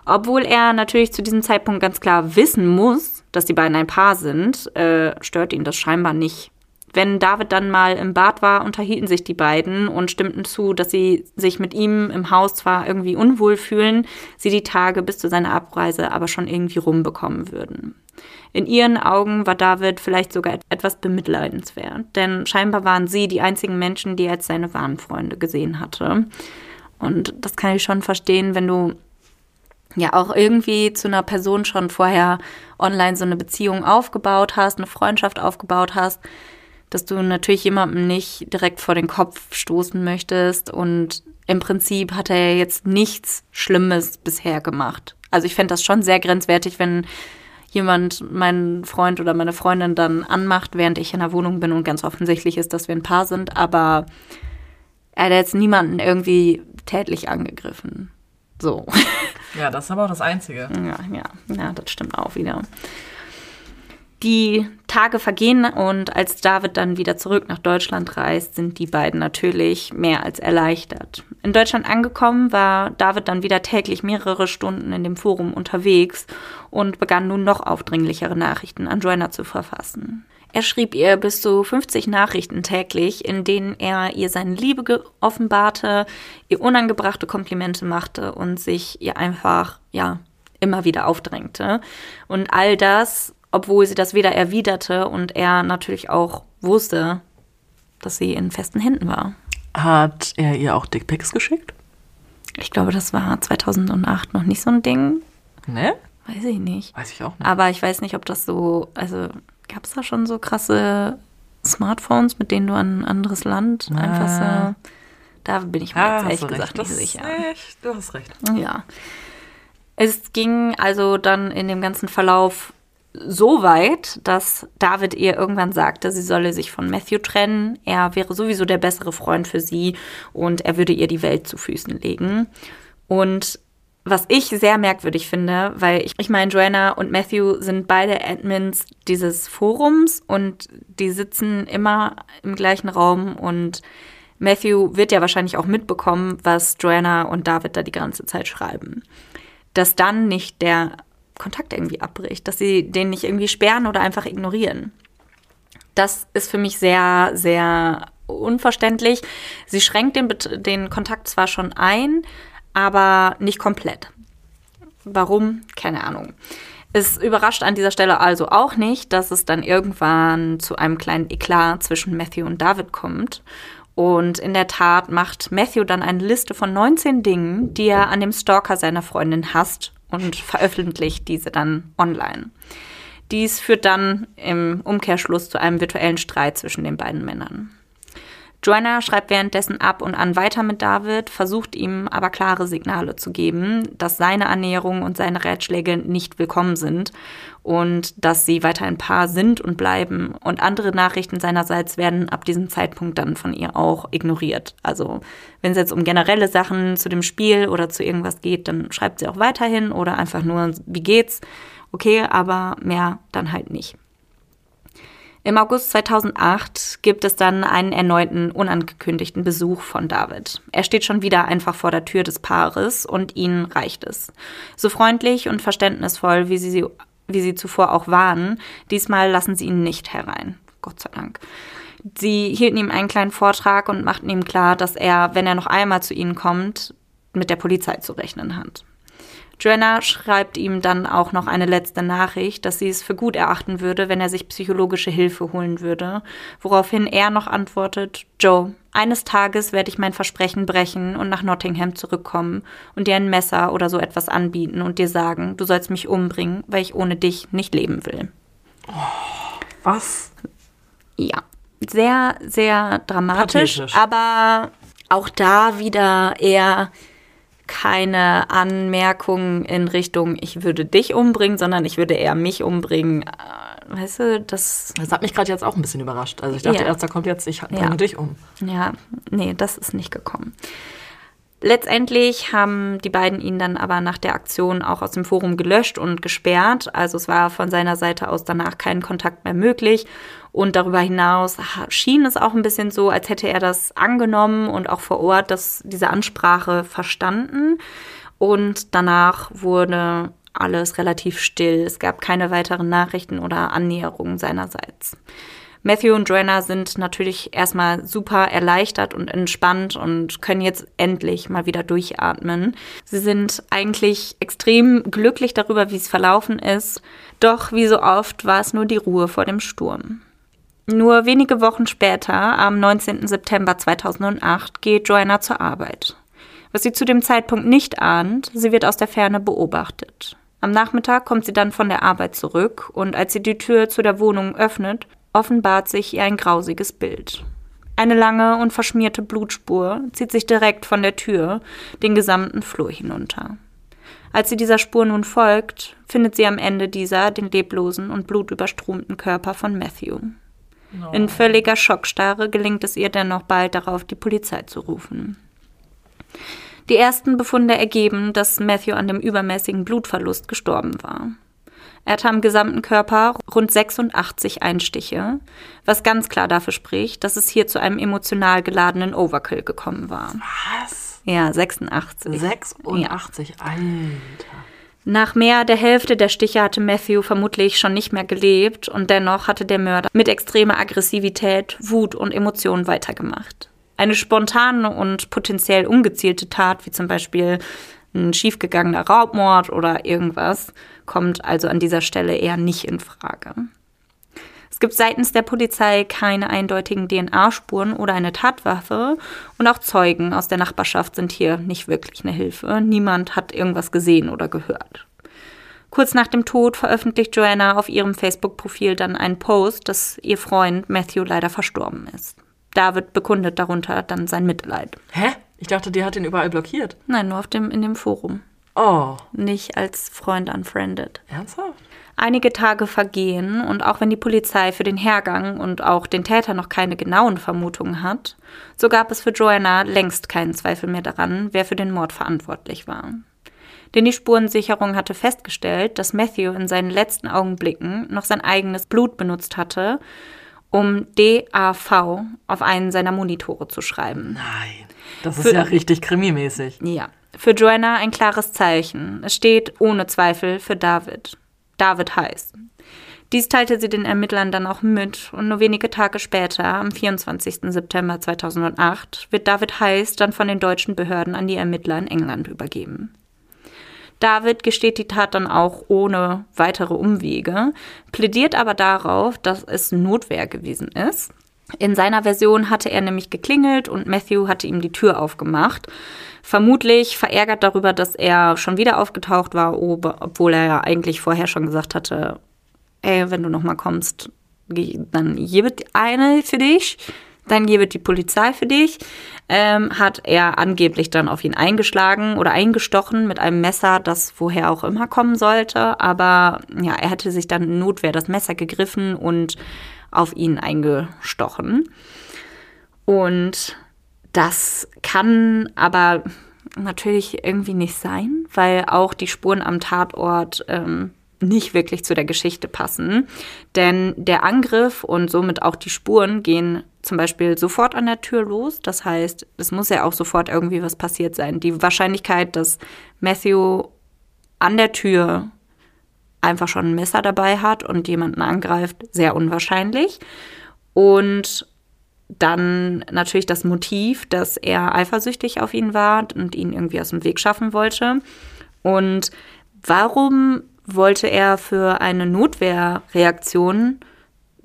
Obwohl er natürlich zu diesem Zeitpunkt ganz klar wissen muss, dass die beiden ein Paar sind, äh, stört ihn das scheinbar nicht. Wenn David dann mal im Bad war, unterhielten sich die beiden und stimmten zu, dass sie sich mit ihm im Haus zwar irgendwie unwohl fühlen, sie die Tage bis zu seiner Abreise aber schon irgendwie rumbekommen würden. In ihren Augen war David vielleicht sogar etwas bemitleidenswert, denn scheinbar waren sie die einzigen Menschen, die er als seine wahren Freunde gesehen hatte. Und das kann ich schon verstehen, wenn du ja auch irgendwie zu einer Person schon vorher online so eine Beziehung aufgebaut hast, eine Freundschaft aufgebaut hast, dass du natürlich jemandem nicht direkt vor den Kopf stoßen möchtest. Und im Prinzip hat er jetzt nichts Schlimmes bisher gemacht. Also ich fände das schon sehr grenzwertig, wenn jemand meinen Freund oder meine Freundin dann anmacht, während ich in der Wohnung bin und ganz offensichtlich ist, dass wir ein Paar sind. Aber er hat jetzt niemanden irgendwie tätlich angegriffen. So. Ja, das ist aber auch das Einzige. Ja, ja, ja, das stimmt auch wieder. Die Tage vergehen und als David dann wieder zurück nach Deutschland reist, sind die beiden natürlich mehr als erleichtert. In Deutschland angekommen war David dann wieder täglich mehrere Stunden in dem Forum unterwegs und begann nun noch aufdringlichere Nachrichten an Joanna zu verfassen. Er schrieb ihr bis zu 50 Nachrichten täglich, in denen er ihr seine Liebe offenbarte, ihr unangebrachte Komplimente machte und sich ihr einfach, ja, immer wieder aufdrängte. Und all das obwohl sie das weder erwiderte und er natürlich auch wusste, dass sie in festen Händen war. Hat er ihr auch Dickpics geschickt? Ich glaube, das war 2008 noch nicht so ein Ding. Ne? Weiß ich nicht. Weiß ich auch nicht. Aber ich weiß nicht, ob das so, also gab es da schon so krasse Smartphones, mit denen du an ein anderes Land Ah. einfach so. Da bin ich mir Ah, jetzt ehrlich gesagt recht. nicht sicher. nee, du hast recht. Ja. Es ging also dann in dem ganzen Verlauf so weit, dass David ihr irgendwann sagte, sie solle sich von Matthew trennen. Er wäre sowieso der bessere Freund für sie und er würde ihr die Welt zu Füßen legen. Und was ich sehr merkwürdig finde, weil ich, ich meine, Joanna und Matthew sind beide Admins dieses Forums und die sitzen immer im gleichen Raum und Matthew wird ja wahrscheinlich auch mitbekommen, was Joanna und David da die ganze Zeit schreiben. Dass dann nicht der Kontakt irgendwie abbricht, dass sie den nicht irgendwie sperren oder einfach ignorieren. Das ist für mich sehr, sehr unverständlich. Sie schränkt den, den Kontakt zwar schon ein, aber nicht komplett. Warum? Keine Ahnung. Es überrascht an dieser Stelle also auch nicht, dass es dann irgendwann zu einem kleinen Eklat zwischen Matthew und David kommt. Und in der Tat macht Matthew dann eine Liste von 19 Dingen, die er an dem Stalker seiner Freundin hasst und veröffentlicht diese dann online. Dies führt dann im Umkehrschluss zu einem virtuellen Streit zwischen den beiden Männern. Joanna schreibt währenddessen ab und an weiter mit David, versucht ihm aber klare Signale zu geben, dass seine Annäherung und seine Ratschläge nicht willkommen sind und dass sie weiter ein Paar sind und bleiben. Und andere Nachrichten seinerseits werden ab diesem Zeitpunkt dann von ihr auch ignoriert. Also wenn es jetzt um generelle Sachen zu dem Spiel oder zu irgendwas geht, dann schreibt sie auch weiterhin oder einfach nur, wie geht's? Okay, aber mehr dann halt nicht. Im August 2008 gibt es dann einen erneuten unangekündigten Besuch von David. Er steht schon wieder einfach vor der Tür des Paares und ihnen reicht es. So freundlich und verständnisvoll, wie sie, wie sie zuvor auch waren, diesmal lassen sie ihn nicht herein. Gott sei Dank. Sie hielten ihm einen kleinen Vortrag und machten ihm klar, dass er, wenn er noch einmal zu ihnen kommt, mit der Polizei zu rechnen hat. Joanna schreibt ihm dann auch noch eine letzte Nachricht, dass sie es für gut erachten würde, wenn er sich psychologische Hilfe holen würde, woraufhin er noch antwortet, Joe, eines Tages werde ich mein Versprechen brechen und nach Nottingham zurückkommen und dir ein Messer oder so etwas anbieten und dir sagen, du sollst mich umbringen, weil ich ohne dich nicht leben will. Was? Ja, sehr, sehr dramatisch, Pathetisch. aber auch da wieder eher keine Anmerkung in Richtung, ich würde dich umbringen, sondern ich würde eher mich umbringen. Äh, Weißt du, das, Das hat mich gerade jetzt auch ein bisschen überrascht. Also ich dachte Ja. erst, da kommt jetzt, ich bringe Ja. dich um. ja, nee, das ist nicht gekommen. Letztendlich haben die beiden ihn dann aber nach der Aktion auch aus dem Forum gelöscht und gesperrt. Also es war von seiner Seite aus danach kein Kontakt mehr möglich. Und darüber hinaus schien es auch ein bisschen so, als hätte er das angenommen und auch vor Ort das, diese Ansprache verstanden. Und danach wurde alles relativ still. Es gab keine weiteren Nachrichten oder Annäherungen seinerseits. Matthew und Joanna sind natürlich erstmal super erleichtert und entspannt und können jetzt endlich mal wieder durchatmen. Sie sind eigentlich extrem glücklich darüber, wie es verlaufen ist. Doch wie so oft war es nur die Ruhe vor dem Sturm. Nur wenige Wochen später, am 19. September 2008, geht Joanna zur Arbeit. Was sie zu dem Zeitpunkt nicht ahnt, sie wird aus der Ferne beobachtet. Am Nachmittag kommt sie dann von der Arbeit zurück und als sie die Tür zu der Wohnung öffnet, offenbart sich ihr ein grausiges Bild. Eine lange und verschmierte Blutspur zieht sich direkt von der Tür den gesamten Flur hinunter. Als sie dieser Spur nun folgt, findet sie am Ende dieser den leblosen und blutüberstromten Körper von Matthew. In völliger Schockstarre gelingt es ihr dennoch bald darauf, die Polizei zu rufen. Die ersten Befunde ergeben, dass Matthew an dem übermäßigen Blutverlust gestorben war. Er hatte am gesamten Körper rund 86 Einstiche, was ganz klar dafür spricht, dass es hier zu einem emotional geladenen Overkill gekommen war. Was? Ja, 86. 86, Alter. Nach mehr der Hälfte der Stiche hatte Matthew vermutlich schon nicht mehr gelebt und dennoch hatte der Mörder mit extremer Aggressivität, Wut und Emotionen weitergemacht. Eine spontane und potenziell ungezielte Tat, wie zum Beispiel ein schiefgegangener Raubmord oder irgendwas, kommt also an dieser Stelle eher nicht in Frage. Es gibt seitens der Polizei keine eindeutigen DNA-Spuren oder eine Tatwaffe und auch Zeugen aus der Nachbarschaft sind hier nicht wirklich eine Hilfe. Niemand hat irgendwas gesehen oder gehört. Kurz nach dem Tod veröffentlicht Joanna auf ihrem Facebook-Profil dann einen Post, dass ihr Freund Matthew leider verstorben ist. David bekundet darunter dann sein Mitleid. Hä? Ich dachte, die hat ihn überall blockiert. Nein, nur auf dem, in dem Forum. Oh, Nicht als Freund unfriended. ernsthaft? Einige Tage vergehen und auch wenn die Polizei für den Hergang und auch den Täter noch keine genauen Vermutungen hat, so gab es für Joanna längst keinen Zweifel mehr daran, wer für den Mord verantwortlich war. Denn die Spurensicherung hatte festgestellt, dass Matthew in seinen letzten Augenblicken noch sein eigenes Blut benutzt hatte, um DAV auf einen seiner Monitore zu schreiben. Nein. Das ist Für- ja richtig krimimäßig. Ja, für Joanna ein klares Zeichen. Es steht ohne Zweifel für David. David heißt. Dies teilte sie den Ermittlern dann auch mit und nur wenige Tage später, am 24. September 2008, wird David Heiß dann von den deutschen Behörden an die Ermittler in England übergeben. David gesteht die Tat dann auch ohne weitere Umwege, plädiert aber darauf, dass es Notwehr gewesen ist. In seiner Version hatte er nämlich geklingelt und Matthew hatte ihm die Tür aufgemacht. Vermutlich verärgert darüber, dass er schon wieder aufgetaucht war, ob- obwohl er ja eigentlich vorher schon gesagt hatte, ey, wenn du nochmal kommst, dann gibt eine für dich, dann gibt die Polizei für dich, ähm, hat er angeblich dann auf ihn eingeschlagen oder eingestochen mit einem Messer, das woher auch immer kommen sollte. Aber ja, er hätte sich dann in Notwehr das Messer gegriffen und auf ihn eingestochen. Und das kann aber natürlich irgendwie nicht sein, weil auch die Spuren am Tatort ähm, nicht wirklich zu der Geschichte passen. Denn der Angriff und somit auch die Spuren gehen zum Beispiel sofort an der Tür los. Das heißt, es muss ja auch sofort irgendwie was passiert sein. Die Wahrscheinlichkeit, dass Matthew an der Tür einfach schon ein Messer dabei hat und jemanden angreift, sehr unwahrscheinlich. Und dann natürlich das Motiv, dass er eifersüchtig auf ihn war und ihn irgendwie aus dem Weg schaffen wollte. Und warum wollte er für eine Notwehrreaktion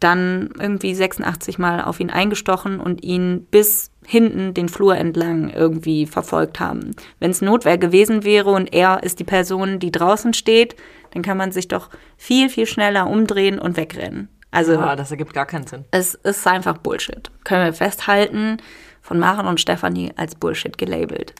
dann irgendwie 86 Mal auf ihn eingestochen und ihn bis hinten den Flur entlang irgendwie verfolgt haben. Wenn es Notwehr gewesen wäre und er ist die Person, die draußen steht, dann kann man sich doch viel, viel schneller umdrehen und wegrennen. Also Ja, das ergibt gar keinen Sinn. es ist einfach Bullshit. Können wir festhalten, von Maren und Stefanie als Bullshit gelabelt.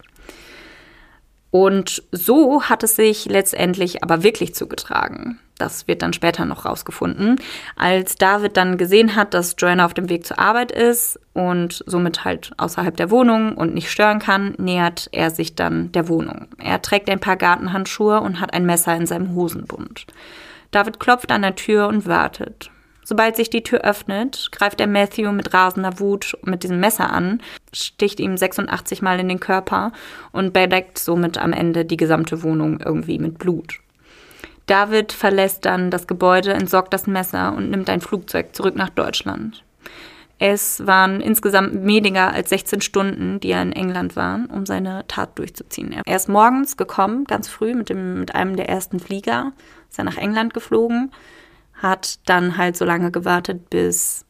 Und so hat es sich letztendlich aber wirklich zugetragen. Das wird dann später noch rausgefunden. Als David dann gesehen hat, dass Joanna auf dem Weg zur Arbeit ist und somit halt außerhalb der Wohnung und nicht stören kann, nähert er sich dann der Wohnung. Er trägt ein paar Gartenhandschuhe und hat ein Messer in seinem Hosenbund. David klopft an der Tür und wartet. Sobald sich die Tür öffnet, greift er Matthew mit rasender Wut mit diesem Messer an, sticht ihm 86 Mal in den Körper und bedeckt somit am Ende die gesamte Wohnung irgendwie mit Blut. David verlässt dann das Gebäude, entsorgt das Messer und nimmt ein Flugzeug zurück nach Deutschland. Es waren insgesamt weniger als 16 Stunden, die er in England war, um seine Tat durchzuziehen. Er ist morgens gekommen, ganz früh, mit, dem, mit einem der ersten Flieger, ist er nach England geflogen, hat dann halt so lange gewartet, bis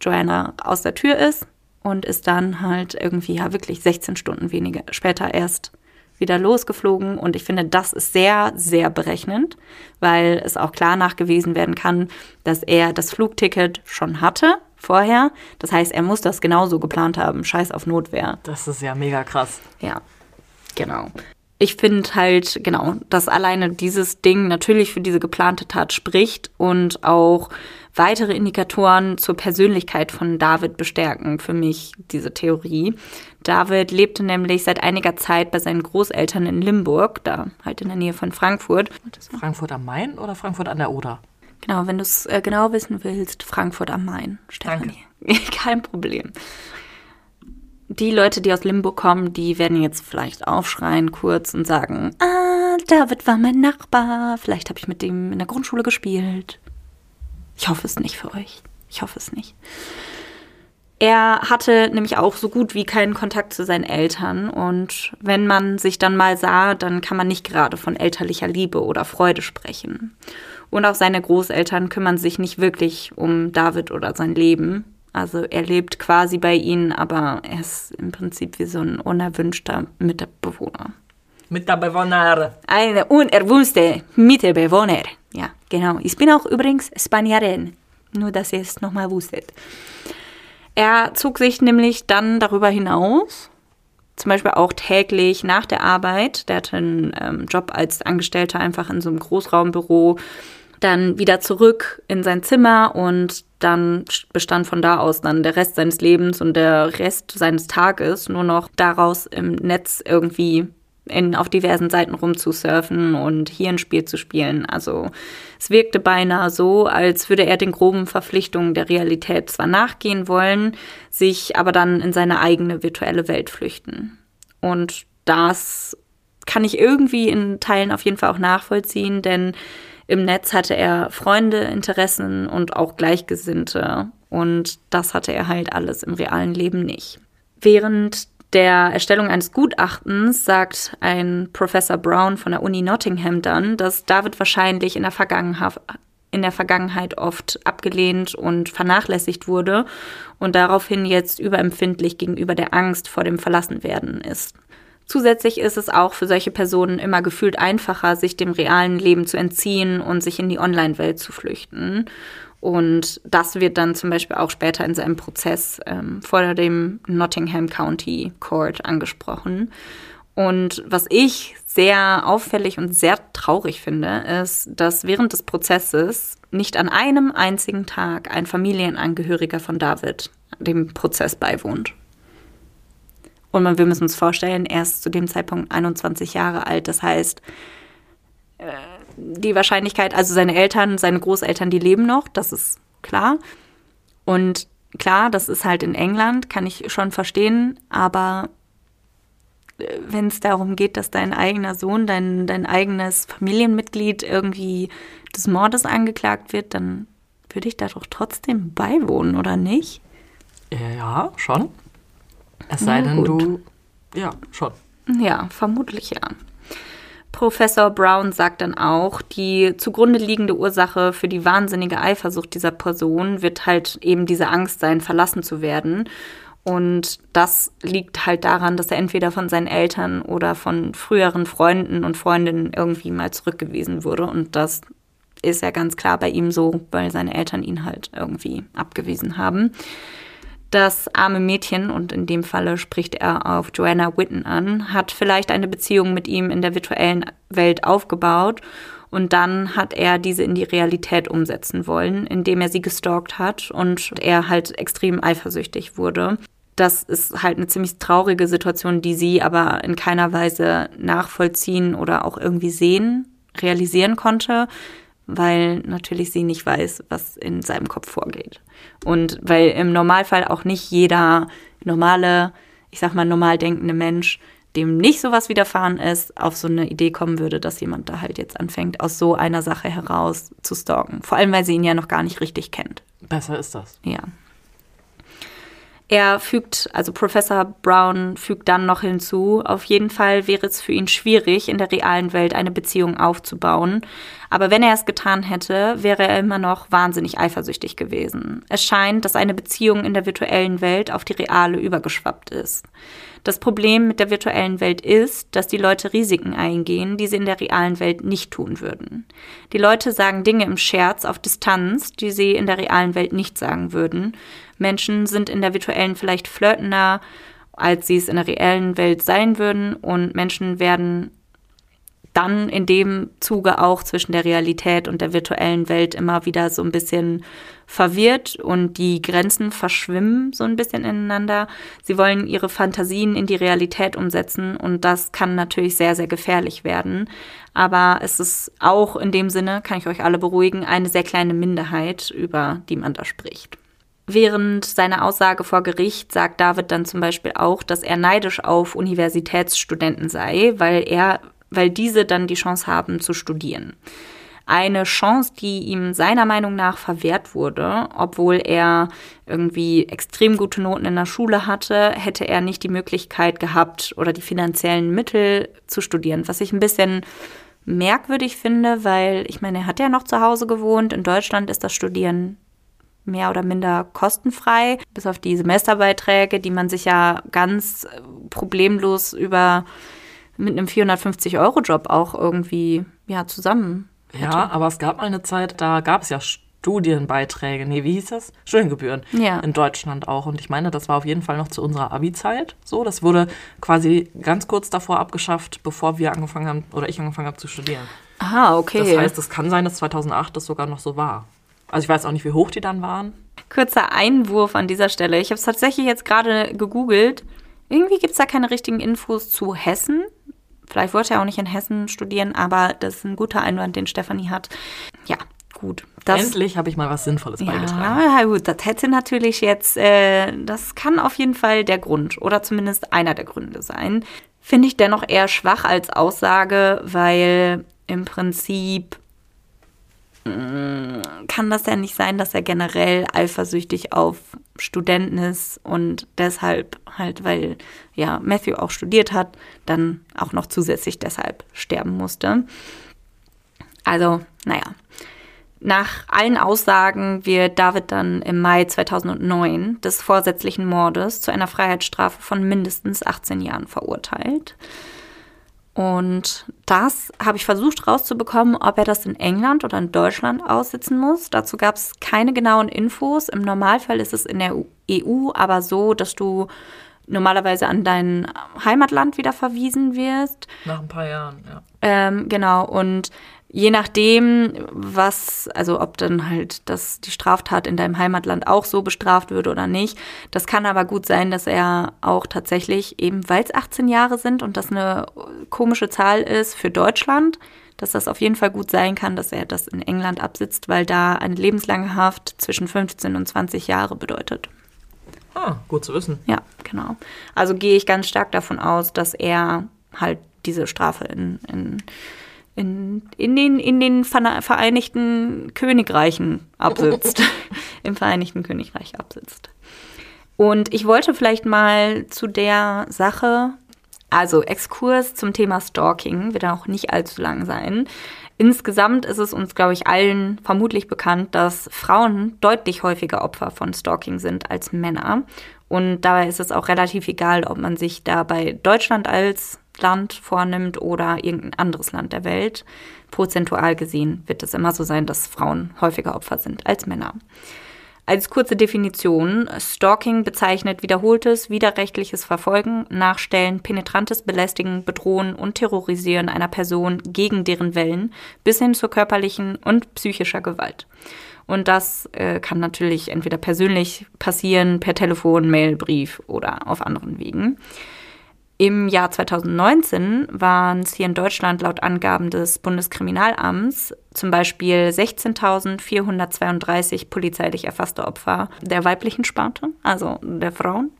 Joanna aus der Tür ist und ist dann halt irgendwie, ja wirklich 16 Stunden weniger später erst wieder losgeflogen. Und ich finde, das ist sehr, sehr berechnend, weil es auch klar nachgewiesen werden kann, dass er das Flugticket schon hatte vorher. Das heißt, er muss das genauso geplant haben. Scheiß auf Notwehr. Das ist ja mega krass. Ja, genau. Ich finde halt, genau, dass alleine dieses Ding natürlich für diese geplante Tat spricht und auch weitere Indikatoren zur Persönlichkeit von David bestärken für mich diese Theorie. David lebte nämlich seit einiger Zeit bei seinen Großeltern in Limburg, da halt in der Nähe von Frankfurt. Frankfurt am Main oder Frankfurt an der Oder? Genau, wenn du es äh, genau wissen willst, Frankfurt am Main, Stefanie. Kein Problem. Die Leute, die aus Limburg kommen, die werden jetzt vielleicht aufschreien kurz und sagen, ah, David war mein Nachbar, vielleicht habe ich mit dem in der Grundschule gespielt. Ich hoffe es nicht für euch. Ich hoffe es nicht. Er hatte nämlich auch so gut wie keinen Kontakt zu seinen Eltern und wenn man sich dann mal sah, dann kann man nicht gerade von elterlicher Liebe oder Freude sprechen. Und auch seine Großeltern kümmern sich nicht wirklich um David oder sein Leben. Also er lebt quasi bei ihnen, aber er ist im Prinzip wie so ein unerwünschter Mitbewohner. Mitbewohner. Eine unerwünschte Mitbewohner. Ja, genau. Ich bin auch übrigens Spanierin. Nur, dass ihr es nochmal wusstet. Er zog sich nämlich dann darüber hinaus, zum Beispiel auch täglich nach der Arbeit, der hatte einen ähm, Job als Angestellter einfach in so einem Großraumbüro, dann wieder zurück in sein Zimmer und dann bestand von da aus dann der Rest seines Lebens und der Rest seines Tages nur noch daraus im Netz irgendwie in, auf diversen Seiten rumzusurfen und hier ein Spiel zu spielen. Also es wirkte beinahe so, als würde er den groben Verpflichtungen der Realität zwar nachgehen wollen, sich aber dann in seine eigene virtuelle Welt flüchten. Und das kann ich irgendwie in Teilen auf jeden Fall auch nachvollziehen, denn im Netz hatte er Freunde, Interessen und auch Gleichgesinnte. Und das hatte er halt alles im realen Leben nicht. Während der Erstellung eines Gutachtens sagt ein Professor Brown von der Uni Nottingham dann, dass David wahrscheinlich in der Vergangenheit in der Vergangenheit oft abgelehnt und vernachlässigt wurde und daraufhin jetzt überempfindlich gegenüber der Angst vor dem Verlassenwerden ist. Zusätzlich ist es auch für solche Personen immer gefühlt einfacher, sich dem realen Leben zu entziehen und sich in die Online-Welt zu flüchten. Und das wird dann zum Beispiel auch später in seinem Prozess ähm, vor dem Nottingham County Court angesprochen. Und was ich sehr auffällig und sehr traurig finde, ist, dass während des Prozesses nicht an einem einzigen Tag ein Familienangehöriger von David dem Prozess beiwohnt. Und wir müssen uns vorstellen, er ist zu dem Zeitpunkt 21 Jahre alt. Das heißt, äh, die Wahrscheinlichkeit, also seine Eltern, seine Großeltern, die leben noch, das ist klar. Und klar, das ist halt in England, kann ich schon verstehen, aber äh, wenn es darum geht, dass dein eigener Sohn, dein, dein eigenes Familienmitglied irgendwie des Mordes angeklagt wird, dann würde ich da doch trotzdem beiwohnen, oder nicht? Ja, schon. Es sei denn, du. Ja, schon. Ja, vermutlich ja. Professor Brown sagt dann auch, die zugrunde liegende Ursache für die wahnsinnige Eifersucht dieser Person wird halt eben diese Angst sein, verlassen zu werden. Und das liegt halt daran, dass er entweder von seinen Eltern oder von früheren Freunden und Freundinnen irgendwie mal zurückgewiesen wurde. Und das ist ja ganz klar bei ihm so, weil seine Eltern ihn halt irgendwie abgewiesen haben. Das arme Mädchen, und in dem Falle spricht er auf Joanna Witten an, hat vielleicht eine Beziehung mit ihm in der virtuellen Welt aufgebaut und dann hat er diese in die Realität umsetzen wollen, indem er sie gestalkt hat und er halt extrem eifersüchtig wurde. Das ist halt eine ziemlich traurige Situation, die sie aber in keiner Weise nachvollziehen oder auch irgendwie sehen, realisieren konnte weil natürlich sie nicht weiß, was in seinem Kopf vorgeht. Und weil im Normalfall auch nicht jeder normale, ich sag mal normal denkende Mensch, dem nicht sowas widerfahren ist, auf so eine Idee kommen würde, dass jemand da halt jetzt anfängt, aus so einer Sache heraus zu stalken. Vor allem, weil sie ihn ja noch gar nicht richtig kennt. Besser ist das. Ja. Er fügt, also Professor Brown fügt dann noch hinzu, auf jeden Fall wäre es für ihn schwierig, in der realen Welt eine Beziehung aufzubauen. Aber wenn er es getan hätte, wäre er immer noch wahnsinnig eifersüchtig gewesen. Es scheint, dass eine Beziehung in der virtuellen Welt auf die reale übergeschwappt ist. Das Problem mit der virtuellen Welt ist, dass die Leute Risiken eingehen, die sie in der realen Welt nicht tun würden. Die Leute sagen Dinge im Scherz auf Distanz, die sie in der realen Welt nicht sagen würden. Menschen sind in der virtuellen vielleicht flirtender, als sie es in der reellen Welt sein würden und Menschen werden dann in dem Zuge auch zwischen der Realität und der virtuellen Welt immer wieder so ein bisschen verwirrt und die Grenzen verschwimmen so ein bisschen ineinander. Sie wollen ihre Fantasien in die Realität umsetzen und das kann natürlich sehr, sehr gefährlich werden. Aber es ist auch in dem Sinne, kann ich euch alle beruhigen, eine sehr kleine Minderheit, über die man da spricht. Während seiner Aussage vor Gericht sagt David dann zum Beispiel auch, dass er neidisch auf Universitätsstudenten sei, weil er weil diese dann die Chance haben zu studieren. Eine Chance, die ihm seiner Meinung nach verwehrt wurde, obwohl er irgendwie extrem gute Noten in der Schule hatte, hätte er nicht die Möglichkeit gehabt oder die finanziellen Mittel zu studieren, was ich ein bisschen merkwürdig finde, weil ich meine, er hat ja noch zu Hause gewohnt. In Deutschland ist das Studieren mehr oder minder kostenfrei, bis auf die Semesterbeiträge, die man sich ja ganz problemlos über mit einem 450-Euro-Job auch irgendwie ja, zusammen. Ja, aber es gab mal eine Zeit, da gab es ja Studienbeiträge, nee, wie hieß das? Studiengebühren Ja. in Deutschland auch. Und ich meine, das war auf jeden Fall noch zu unserer Abi-Zeit so. Das wurde quasi ganz kurz davor abgeschafft, bevor wir angefangen haben, oder ich angefangen habe zu studieren. Aha, okay. Das heißt, es kann sein, dass 2008 das sogar noch so war. Also ich weiß auch nicht, wie hoch die dann waren. Kurzer Einwurf an dieser Stelle. Ich habe es tatsächlich jetzt gerade gegoogelt. Irgendwie gibt es da keine richtigen Infos zu Hessen. Vielleicht wollte er auch nicht in Hessen studieren, aber das ist ein guter Einwand, den Stefanie hat. Ja, gut. Das, Endlich habe ich mal was Sinnvolles beigetragen. ja, ja, gut, das hätte natürlich jetzt, äh, das kann auf jeden Fall der Grund oder zumindest einer der Gründe sein. Finde ich dennoch eher schwach als Aussage, weil im Prinzip mh, kann das ja nicht sein, dass er generell eifersüchtig auf Studenten ist und deshalb halt, weil ja Matthew auch studiert hat, dann auch noch zusätzlich deshalb sterben musste. Also, naja. Nach allen Aussagen wird David dann im Mai 2009 des vorsätzlichen Mordes zu einer Freiheitsstrafe von mindestens 18 Jahren verurteilt. Und das habe ich versucht rauszubekommen, ob er das in England oder in Deutschland aussitzen muss. Dazu gab es keine genauen Infos. Im Normalfall ist es in der EU aber so, dass du normalerweise an dein Heimatland wieder verwiesen wirst. Nach ein paar Jahren, ja. Ähm, genau, und je nachdem, was, also ob dann halt das, die Straftat in deinem Heimatland auch so bestraft würde oder nicht. Das kann aber gut sein, dass er auch tatsächlich, eben weil es 18 Jahre sind und das eine komische Zahl ist für Deutschland, dass das auf jeden Fall gut sein kann, dass er das in England absitzt, weil da eine lebenslange Haft zwischen 15 und 20 Jahre bedeutet. Ah, gut zu wissen. Ja, genau. Also gehe ich ganz stark davon aus, dass er halt diese Strafe in, in, in, in, den, in den Vereinigten Königreichen absitzt. Im Vereinigten Königreich absitzt. Und ich wollte vielleicht mal zu der Sache, also Exkurs zum Thema Stalking, wird auch nicht allzu lang sein. Insgesamt ist es uns, glaube ich, allen vermutlich bekannt, dass Frauen deutlich häufiger Opfer von Stalking sind als Männer. Und dabei ist es auch relativ egal, ob man sich da bei Deutschland als Land vornimmt oder irgendein anderes Land der Welt. Prozentual gesehen wird es immer so sein, dass Frauen häufiger Opfer sind als Männer. Als kurze Definition, Stalking bezeichnet wiederholtes, widerrechtliches Verfolgen, Nachstellen, penetrantes Belästigen, Bedrohen und Terrorisieren einer Person gegen deren Willen bis hin zur körperlichen und psychischer Gewalt. Und das äh, kann natürlich entweder persönlich passieren, per Telefon, Mail, Brief oder auf anderen Wegen. Im Jahr 2019 waren es hier in Deutschland laut Angaben des Bundeskriminalamts zum Beispiel 16.432 polizeilich erfasste Opfer der weiblichen Sparte, also der Frauen.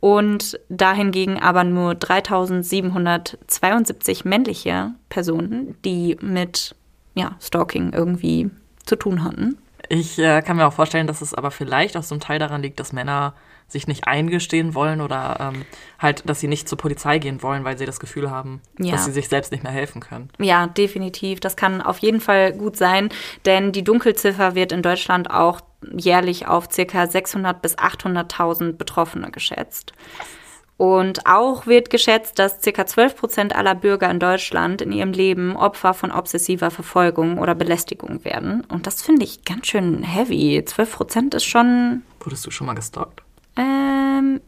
Und dahingegen aber nur 3.772 männliche Personen, die mit ja, Stalking irgendwie zu tun hatten. Ich äh, kann mir auch vorstellen, dass es aber vielleicht auch zum Teil daran liegt, dass Männer sich nicht eingestehen wollen oder ähm, halt, dass sie nicht zur Polizei gehen wollen, weil sie das Gefühl haben, Ja. dass sie sich selbst nicht mehr helfen können. Ja, definitiv. Das kann auf jeden Fall gut sein, denn die Dunkelziffer wird in Deutschland auch jährlich auf circa 600 bis 800.000 Betroffene geschätzt. Und auch wird geschätzt, dass circa 12 Prozent aller Bürger in Deutschland in ihrem Leben Opfer von obsessiver Verfolgung oder Belästigung werden. Und das finde ich ganz schön heavy. 12 Prozent ist schon Wurdest du schon mal gestalkt? Ähm,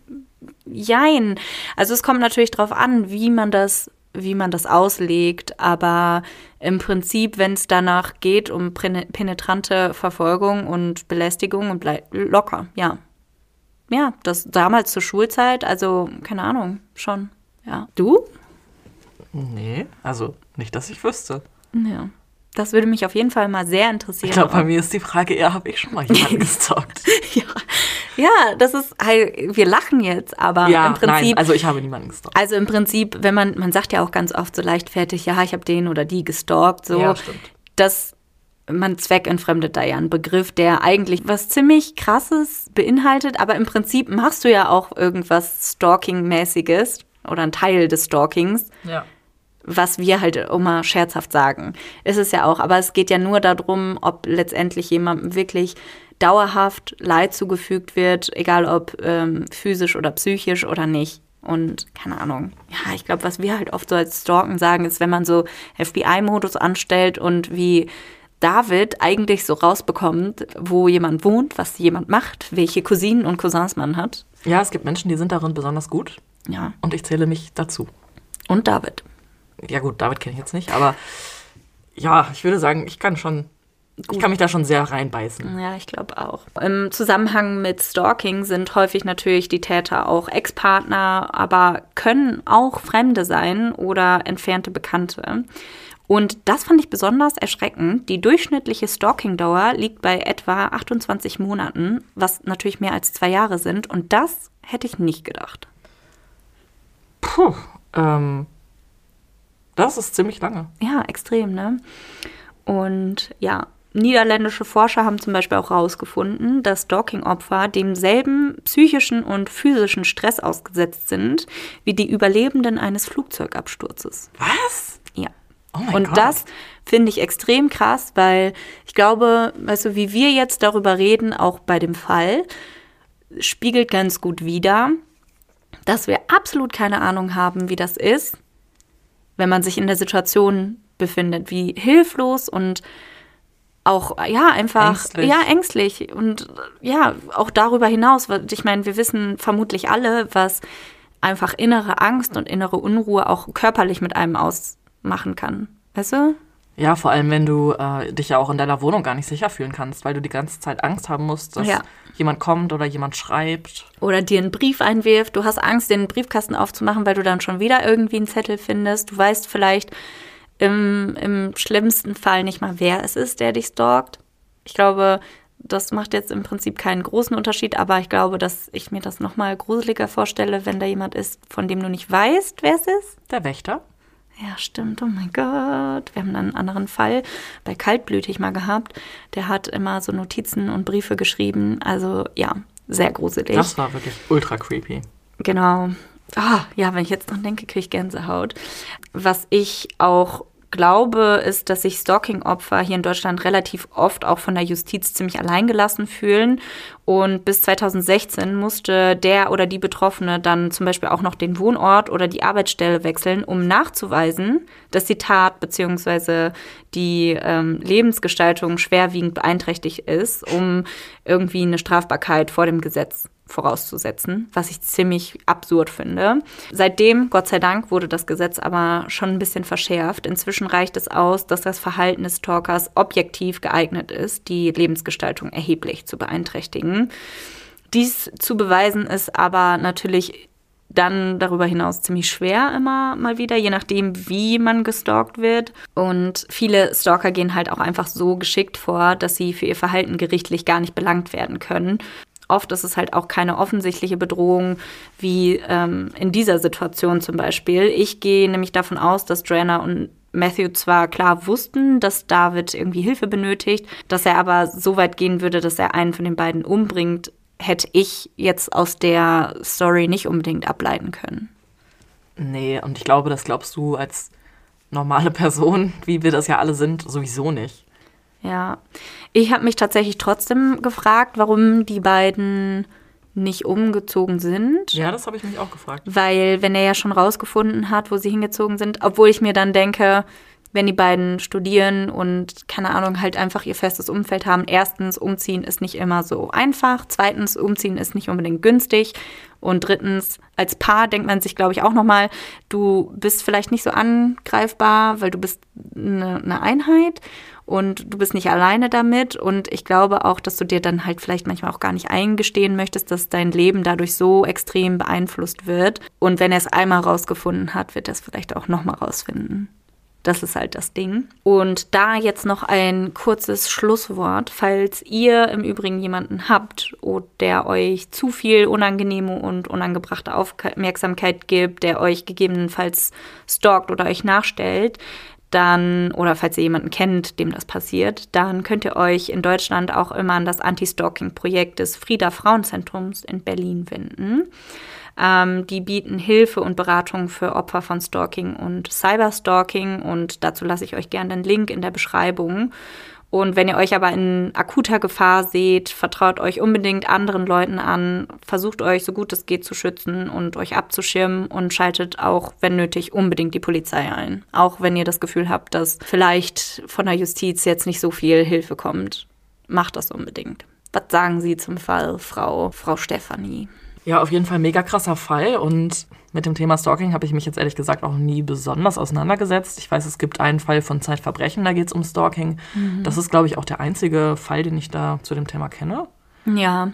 jein. Also es kommt natürlich darauf an, wie man das, wie man das auslegt, aber im Prinzip, wenn es danach geht um penetrante Verfolgung und Belästigung und blei- locker, ja. Ja, das damals zur Schulzeit, also keine Ahnung, schon. Ja. Du? Nee, also nicht, dass ich wüsste. Ja. Das würde mich auf jeden Fall mal sehr interessieren. Ich glaube, bei mir ist die Frage eher, habe ich schon mal jemanden gestalkt? ja. ja, das ist halt, wir lachen jetzt, aber ja, im Prinzip. nein, also ich habe niemanden gestalkt. Also im Prinzip, wenn man, man sagt ja auch ganz oft so leichtfertig, ja, ich habe den oder die gestalkt, so. Ja, stimmt. Das, man zweckentfremdet da ja einen Begriff, der eigentlich was ziemlich krasses beinhaltet, aber im Prinzip machst du ja auch irgendwas Stalking-mäßiges oder ein Teil des Stalkings, Ja. Was wir halt immer scherzhaft sagen. Ist es ja auch, aber es geht ja nur darum, ob letztendlich jemandem wirklich dauerhaft Leid zugefügt wird, egal ob ähm, physisch oder psychisch oder nicht. Und keine Ahnung. Ja, ich glaube, was wir halt oft so als Stalken sagen, ist, wenn man so FBI-Modus anstellt und wie David eigentlich so rausbekommt, wo jemand wohnt, was jemand macht, welche Cousinen und Cousins man hat. Ja, es gibt Menschen, die sind darin besonders gut. Ja. Und ich zähle mich dazu. Und David. Ja gut, David kenne ich jetzt nicht, aber ja, ich würde sagen, ich kann schon ich kann mich da schon sehr reinbeißen. Ja, ich glaube auch. Im Zusammenhang mit Stalking sind häufig natürlich die Täter auch Ex-Partner, aber können auch Fremde sein oder entfernte Bekannte. Und das fand ich besonders erschreckend. Die durchschnittliche Stalking-Dauer liegt bei etwa 28 Monaten, was natürlich mehr als zwei Jahre sind. Und das hätte ich nicht gedacht. Puh, ähm, das ist ziemlich lange. Ja, extrem, ne? Und ja, Niederländische Forscher haben zum Beispiel auch herausgefunden, dass Stalking-Opfer demselben psychischen und physischen Stress ausgesetzt sind wie die Überlebenden eines Flugzeugabsturzes. Was? Ja. Oh mein und Gott. das finde ich extrem krass, weil ich glaube, weißt du, wie wir jetzt darüber reden, auch bei dem Fall, spiegelt ganz gut wider, dass wir absolut keine Ahnung haben, wie das ist, wenn man sich in der Situation befindet, wie hilflos und auch ja einfach Ängstlich. ja ängstlich. Und ja auch darüber hinaus ich meine wir wissen vermutlich alle was einfach innere Angst und innere Unruhe auch körperlich mit einem ausmachen kann. Weißt du Ja, vor allem, wenn du äh, dich ja auch in deiner Wohnung gar nicht sicher fühlen kannst, weil du die ganze Zeit Angst haben musst, dass Ja. jemand kommt oder jemand schreibt. oder dir einen Brief einwirft du hast Angst den Briefkasten aufzumachen weil du dann schon wieder irgendwie einen Zettel findest du weißt vielleicht im, im schlimmsten Fall nicht mal wer es ist der dich stalkt ich glaube das macht jetzt im Prinzip keinen großen Unterschied, aber ich glaube, dass ich mir das nochmal gruseliger vorstelle, wenn da jemand ist, von dem du nicht weißt, wer es ist. Der Wächter. Ja, stimmt. Oh mein Gott. Wir haben dann einen anderen Fall bei Kaltblütig mal gehabt. Der hat immer so Notizen und Briefe geschrieben. Also ja, sehr gruselig. Das war wirklich ultra creepy. Genau. Ah, ja, wenn ich jetzt dran denke, kriege ich Gänsehaut. Was ich auch glaube, ist, dass sich Stalking-Opfer hier in Deutschland relativ oft auch von der Justiz ziemlich alleingelassen fühlen. Und bis 2016 musste der oder die Betroffene dann zum Beispiel auch noch den Wohnort oder die Arbeitsstelle wechseln, um nachzuweisen, dass die Tat bzw. die ähm, Lebensgestaltung schwerwiegend beeinträchtigt ist, um irgendwie eine Strafbarkeit vor dem Gesetz vorauszusetzen, was ich ziemlich absurd finde. Seitdem, Gott sei Dank, wurde das Gesetz aber schon ein bisschen verschärft. Inzwischen reicht es aus, dass das Verhalten des Stalkers objektiv geeignet ist, die Lebensgestaltung erheblich zu beeinträchtigen. Dies zu beweisen ist aber natürlich dann darüber hinaus ziemlich schwer immer mal wieder, je nachdem, wie man gestalkt wird. Und viele Stalker gehen halt auch einfach so geschickt vor, dass sie für ihr Verhalten gerichtlich gar nicht belangt werden können. Oft ist es halt auch keine offensichtliche Bedrohung, wie ähm, in dieser Situation zum Beispiel. Ich gehe nämlich davon aus, dass Joanna und Matthew zwar klar wussten, dass David irgendwie Hilfe benötigt, dass er aber so weit gehen würde, dass er einen von den beiden umbringt, hätte ich jetzt aus der Story nicht unbedingt ableiten können. Nee, und ich glaube, das glaubst du als normale Person, wie wir das ja alle sind, sowieso nicht. Ja, ich habe mich tatsächlich trotzdem gefragt, warum die beiden nicht umgezogen sind. Ja, das habe ich mich auch gefragt. Weil, wenn er ja schon rausgefunden hat, wo sie hingezogen sind, obwohl ich mir dann denke, wenn die beiden studieren und keine Ahnung, halt einfach ihr festes Umfeld haben. Erstens, umziehen ist nicht immer so einfach. Zweitens, umziehen ist nicht unbedingt günstig. Und drittens, als Paar denkt man sich, glaube ich, auch nochmal, du bist vielleicht nicht so angreifbar, weil du bist eine, eine Einheit und du bist nicht alleine damit. Und ich glaube auch, dass du dir dann halt vielleicht manchmal auch gar nicht eingestehen möchtest, dass dein Leben dadurch so extrem beeinflusst wird. Und wenn er es einmal rausgefunden hat, wird er es vielleicht auch nochmal rausfinden. Das ist halt das Ding. Und da jetzt noch ein kurzes Schlusswort. Falls ihr im Übrigen jemanden habt, der euch zu viel unangenehme und unangebrachte Aufmerksamkeit gibt, der euch gegebenenfalls stalkt oder euch nachstellt, dann, oder falls ihr jemanden kennt, dem das passiert, dann könnt ihr euch in Deutschland auch immer an das Anti-Stalking-Projekt des Frieda Frauenzentrums in Berlin wenden. Ähm, die bieten Hilfe und Beratung für Opfer von Stalking und Cyberstalking und dazu lasse ich euch gerne den Link in der Beschreibung. Und wenn ihr euch aber in akuter Gefahr seht, vertraut euch unbedingt anderen Leuten an, versucht euch so gut es geht zu schützen und euch abzuschirmen und schaltet auch, wenn nötig, unbedingt die Polizei ein. Auch wenn ihr das Gefühl habt, dass vielleicht von der Justiz jetzt nicht so viel Hilfe kommt. Macht das unbedingt. Was sagen Sie zum Fall, Frau, Frau Stefanie? Ja, auf jeden Fall mega krasser Fall. Und mit dem Thema Stalking habe ich mich jetzt ehrlich gesagt auch nie besonders auseinandergesetzt. Ich weiß, es gibt einen Fall von Zeitverbrechen, da geht es um Stalking. Mhm. Das ist, glaube ich, auch der einzige Fall, den ich da zu dem Thema kenne. Ja.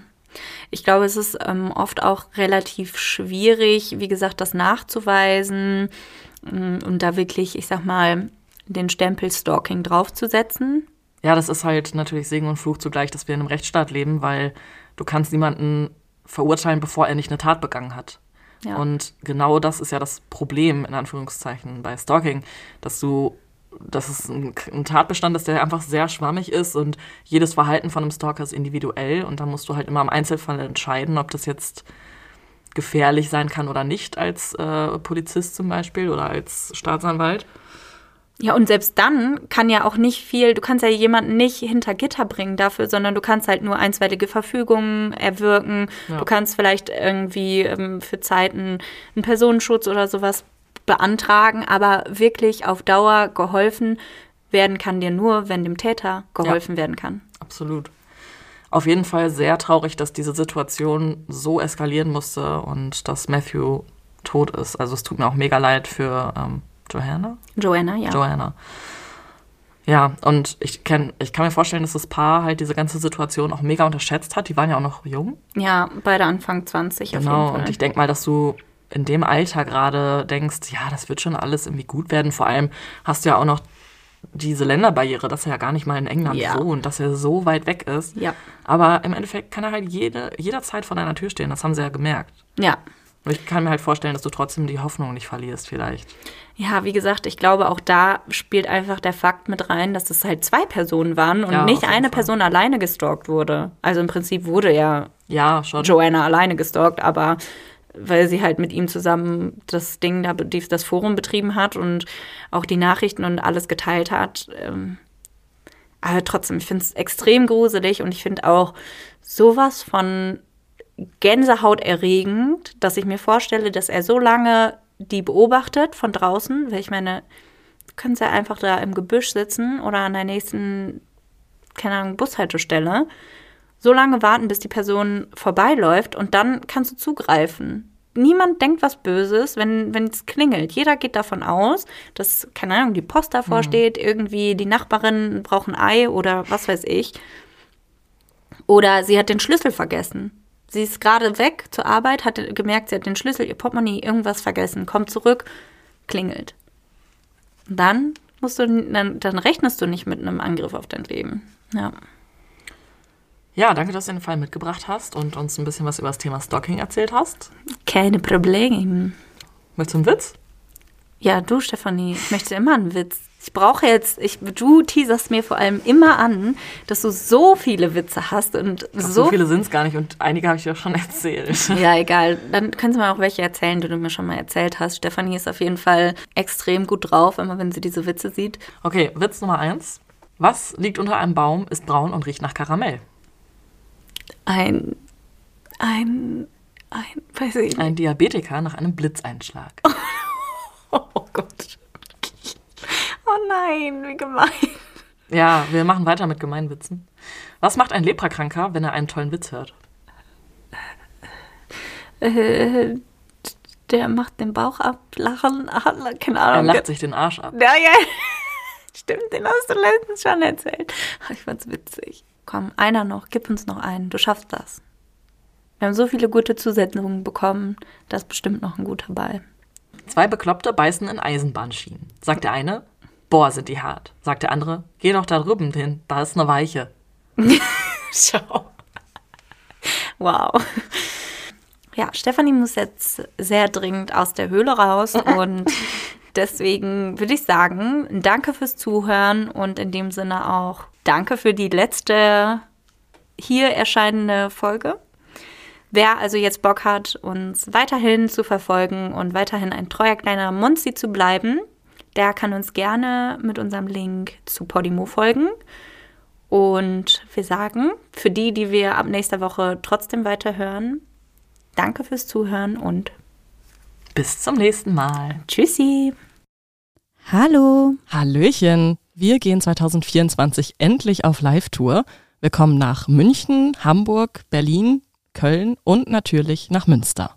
Ich glaube, es ist ähm, oft auch relativ schwierig, wie gesagt, das nachzuweisen mm, und da wirklich, ich sag mal, den Stempel Stalking draufzusetzen. Ja, das ist halt natürlich Segen und Fluch zugleich, dass wir in einem Rechtsstaat leben, weil du kannst niemanden verurteilen, bevor er nicht eine Tat begangen hat. Ja. Und genau das ist ja das Problem, in Anführungszeichen, bei Stalking, dass du, dass es ein, ein Tatbestand ist, der einfach sehr schwammig ist und jedes Verhalten von einem Stalker ist individuell und da musst du halt immer im Einzelfall entscheiden, ob das jetzt gefährlich sein kann oder nicht als äh, Polizist zum Beispiel oder als Staatsanwalt. Ja, und selbst dann kann ja auch nicht viel, du kannst ja jemanden nicht hinter Gitter bringen dafür, sondern du kannst halt nur einstweilige Verfügungen erwirken. Ja. Du kannst vielleicht irgendwie ähm, für Zeiten einen Personenschutz oder sowas beantragen, aber wirklich auf Dauer geholfen werden kann dir nur, wenn dem Täter geholfen ja. werden kann. Absolut. Auf jeden Fall sehr traurig, dass diese Situation so eskalieren musste und dass Matthew tot ist. Also es tut mir auch mega leid für ähm, Johanna? Joanna, ja. Joanna. Ja, und ich, kenn, ich kann mir vorstellen, dass das Paar halt diese ganze Situation auch mega unterschätzt hat. Die waren ja auch noch jung. Ja, beide Anfang 20 genau, auf jeden Fall. und ich denke mal, dass du in dem Alter gerade denkst, ja, das wird schon alles irgendwie gut werden. Vor allem hast du ja auch noch diese Länderbarriere, dass er ja gar nicht mal in England ja. wohnt, dass er so weit weg ist. Ja. Aber im Endeffekt kann er halt jede, jederzeit vor deiner Tür stehen. Das haben sie ja gemerkt. Ja. Und ich kann mir halt vorstellen, dass du trotzdem die Hoffnung nicht verlierst, vielleicht. Ja, wie gesagt, ich glaube, auch da spielt einfach der Fakt mit rein, dass es halt zwei Personen waren und ja, nicht eine Fall. Person alleine gestalkt wurde. Also im Prinzip wurde ja, ja schon. Joanna alleine gestalkt, aber weil sie halt mit ihm zusammen das Ding da, das Forum betrieben hat und auch die Nachrichten und alles geteilt hat. Ähm, aber trotzdem, ich finde es extrem gruselig und ich finde auch sowas von Gänsehaut erregend, dass ich mir vorstelle, dass er so lange die beobachtet von draußen, weil ich meine, können sie einfach da im Gebüsch sitzen oder an der nächsten, keine Ahnung, Bushaltestelle, so lange warten, bis die Person vorbeiläuft und dann kannst du zugreifen. Niemand denkt was Böses, wenn es klingelt. Jeder geht davon aus, dass, keine Ahnung, die Post davor mhm. steht, irgendwie die Nachbarin braucht ein Ei oder was weiß ich. Oder sie hat den Schlüssel vergessen. Sie ist gerade weg zur Arbeit, hat gemerkt, sie hat den Schlüssel, ihr Portemonnaie, irgendwas vergessen, kommt zurück, klingelt. Dann musst du, dann, dann rechnest du nicht mit einem Angriff auf dein Leben. Ja. Ja, danke, dass du den Fall mitgebracht hast und uns ein bisschen was über das Thema Stalking erzählt hast. Keine Probleme. Willst du einen Witz? Ja, du, Stefanie, ich möchte immer einen Witz. Ich brauche jetzt, ich, du teaserst mir vor allem immer an, dass du so viele Witze hast und Ach, so, so viele sind es gar nicht und einige habe ich ja schon erzählt. Ja, egal. Dann können Sie mir auch welche erzählen, die du mir schon mal erzählt hast. Stefanie ist auf jeden Fall extrem gut drauf, immer wenn sie diese Witze sieht. Okay, Witz Nummer eins. Was liegt unter einem Baum, ist braun und riecht nach Karamell? Ein, ein, ein, weiß ich nicht. Ein Diabetiker nach einem Blitzeinschlag. Oh nein, wie gemein. Ja, wir machen weiter mit Gemeinwitzen. Was macht ein Leprakranker, wenn er einen tollen Witz hört? Äh, der macht den Bauch ab, lachen, keine Ahnung. Er lacht sich den Arsch ab. Ja, ja. Stimmt, den hast du letztens schon erzählt. Ich fand's witzig. Komm, einer noch, gib uns noch einen. Du schaffst das. Wir haben so viele gute Zusetzungen bekommen. Da ist bestimmt noch ein guter Ball. Zwei Bekloppte beißen in Eisenbahnschienen. Sagt der eine, Boah, sind die hart. Sagt der andere, geh doch da drüben hin, da ist eine Weiche. Schau. Wow. Ja, Stefanie muss jetzt sehr dringend aus der Höhle raus und deswegen würde ich sagen, danke fürs Zuhören und in dem Sinne auch danke für die letzte hier erscheinende Folge. Wer also jetzt Bock hat, uns weiterhin zu verfolgen und weiterhin ein treuer kleiner Monzi zu bleiben, der kann uns gerne mit unserem Link zu Podimo folgen. Und wir sagen, für die, die wir ab nächster Woche trotzdem weiterhören, danke fürs Zuhören und bis zum nächsten Mal. Tschüssi. Hallo. Hallöchen. Wir gehen 2024 endlich auf Live-Tour. Wir kommen nach München, Hamburg, Berlin, Köln und natürlich nach Münster.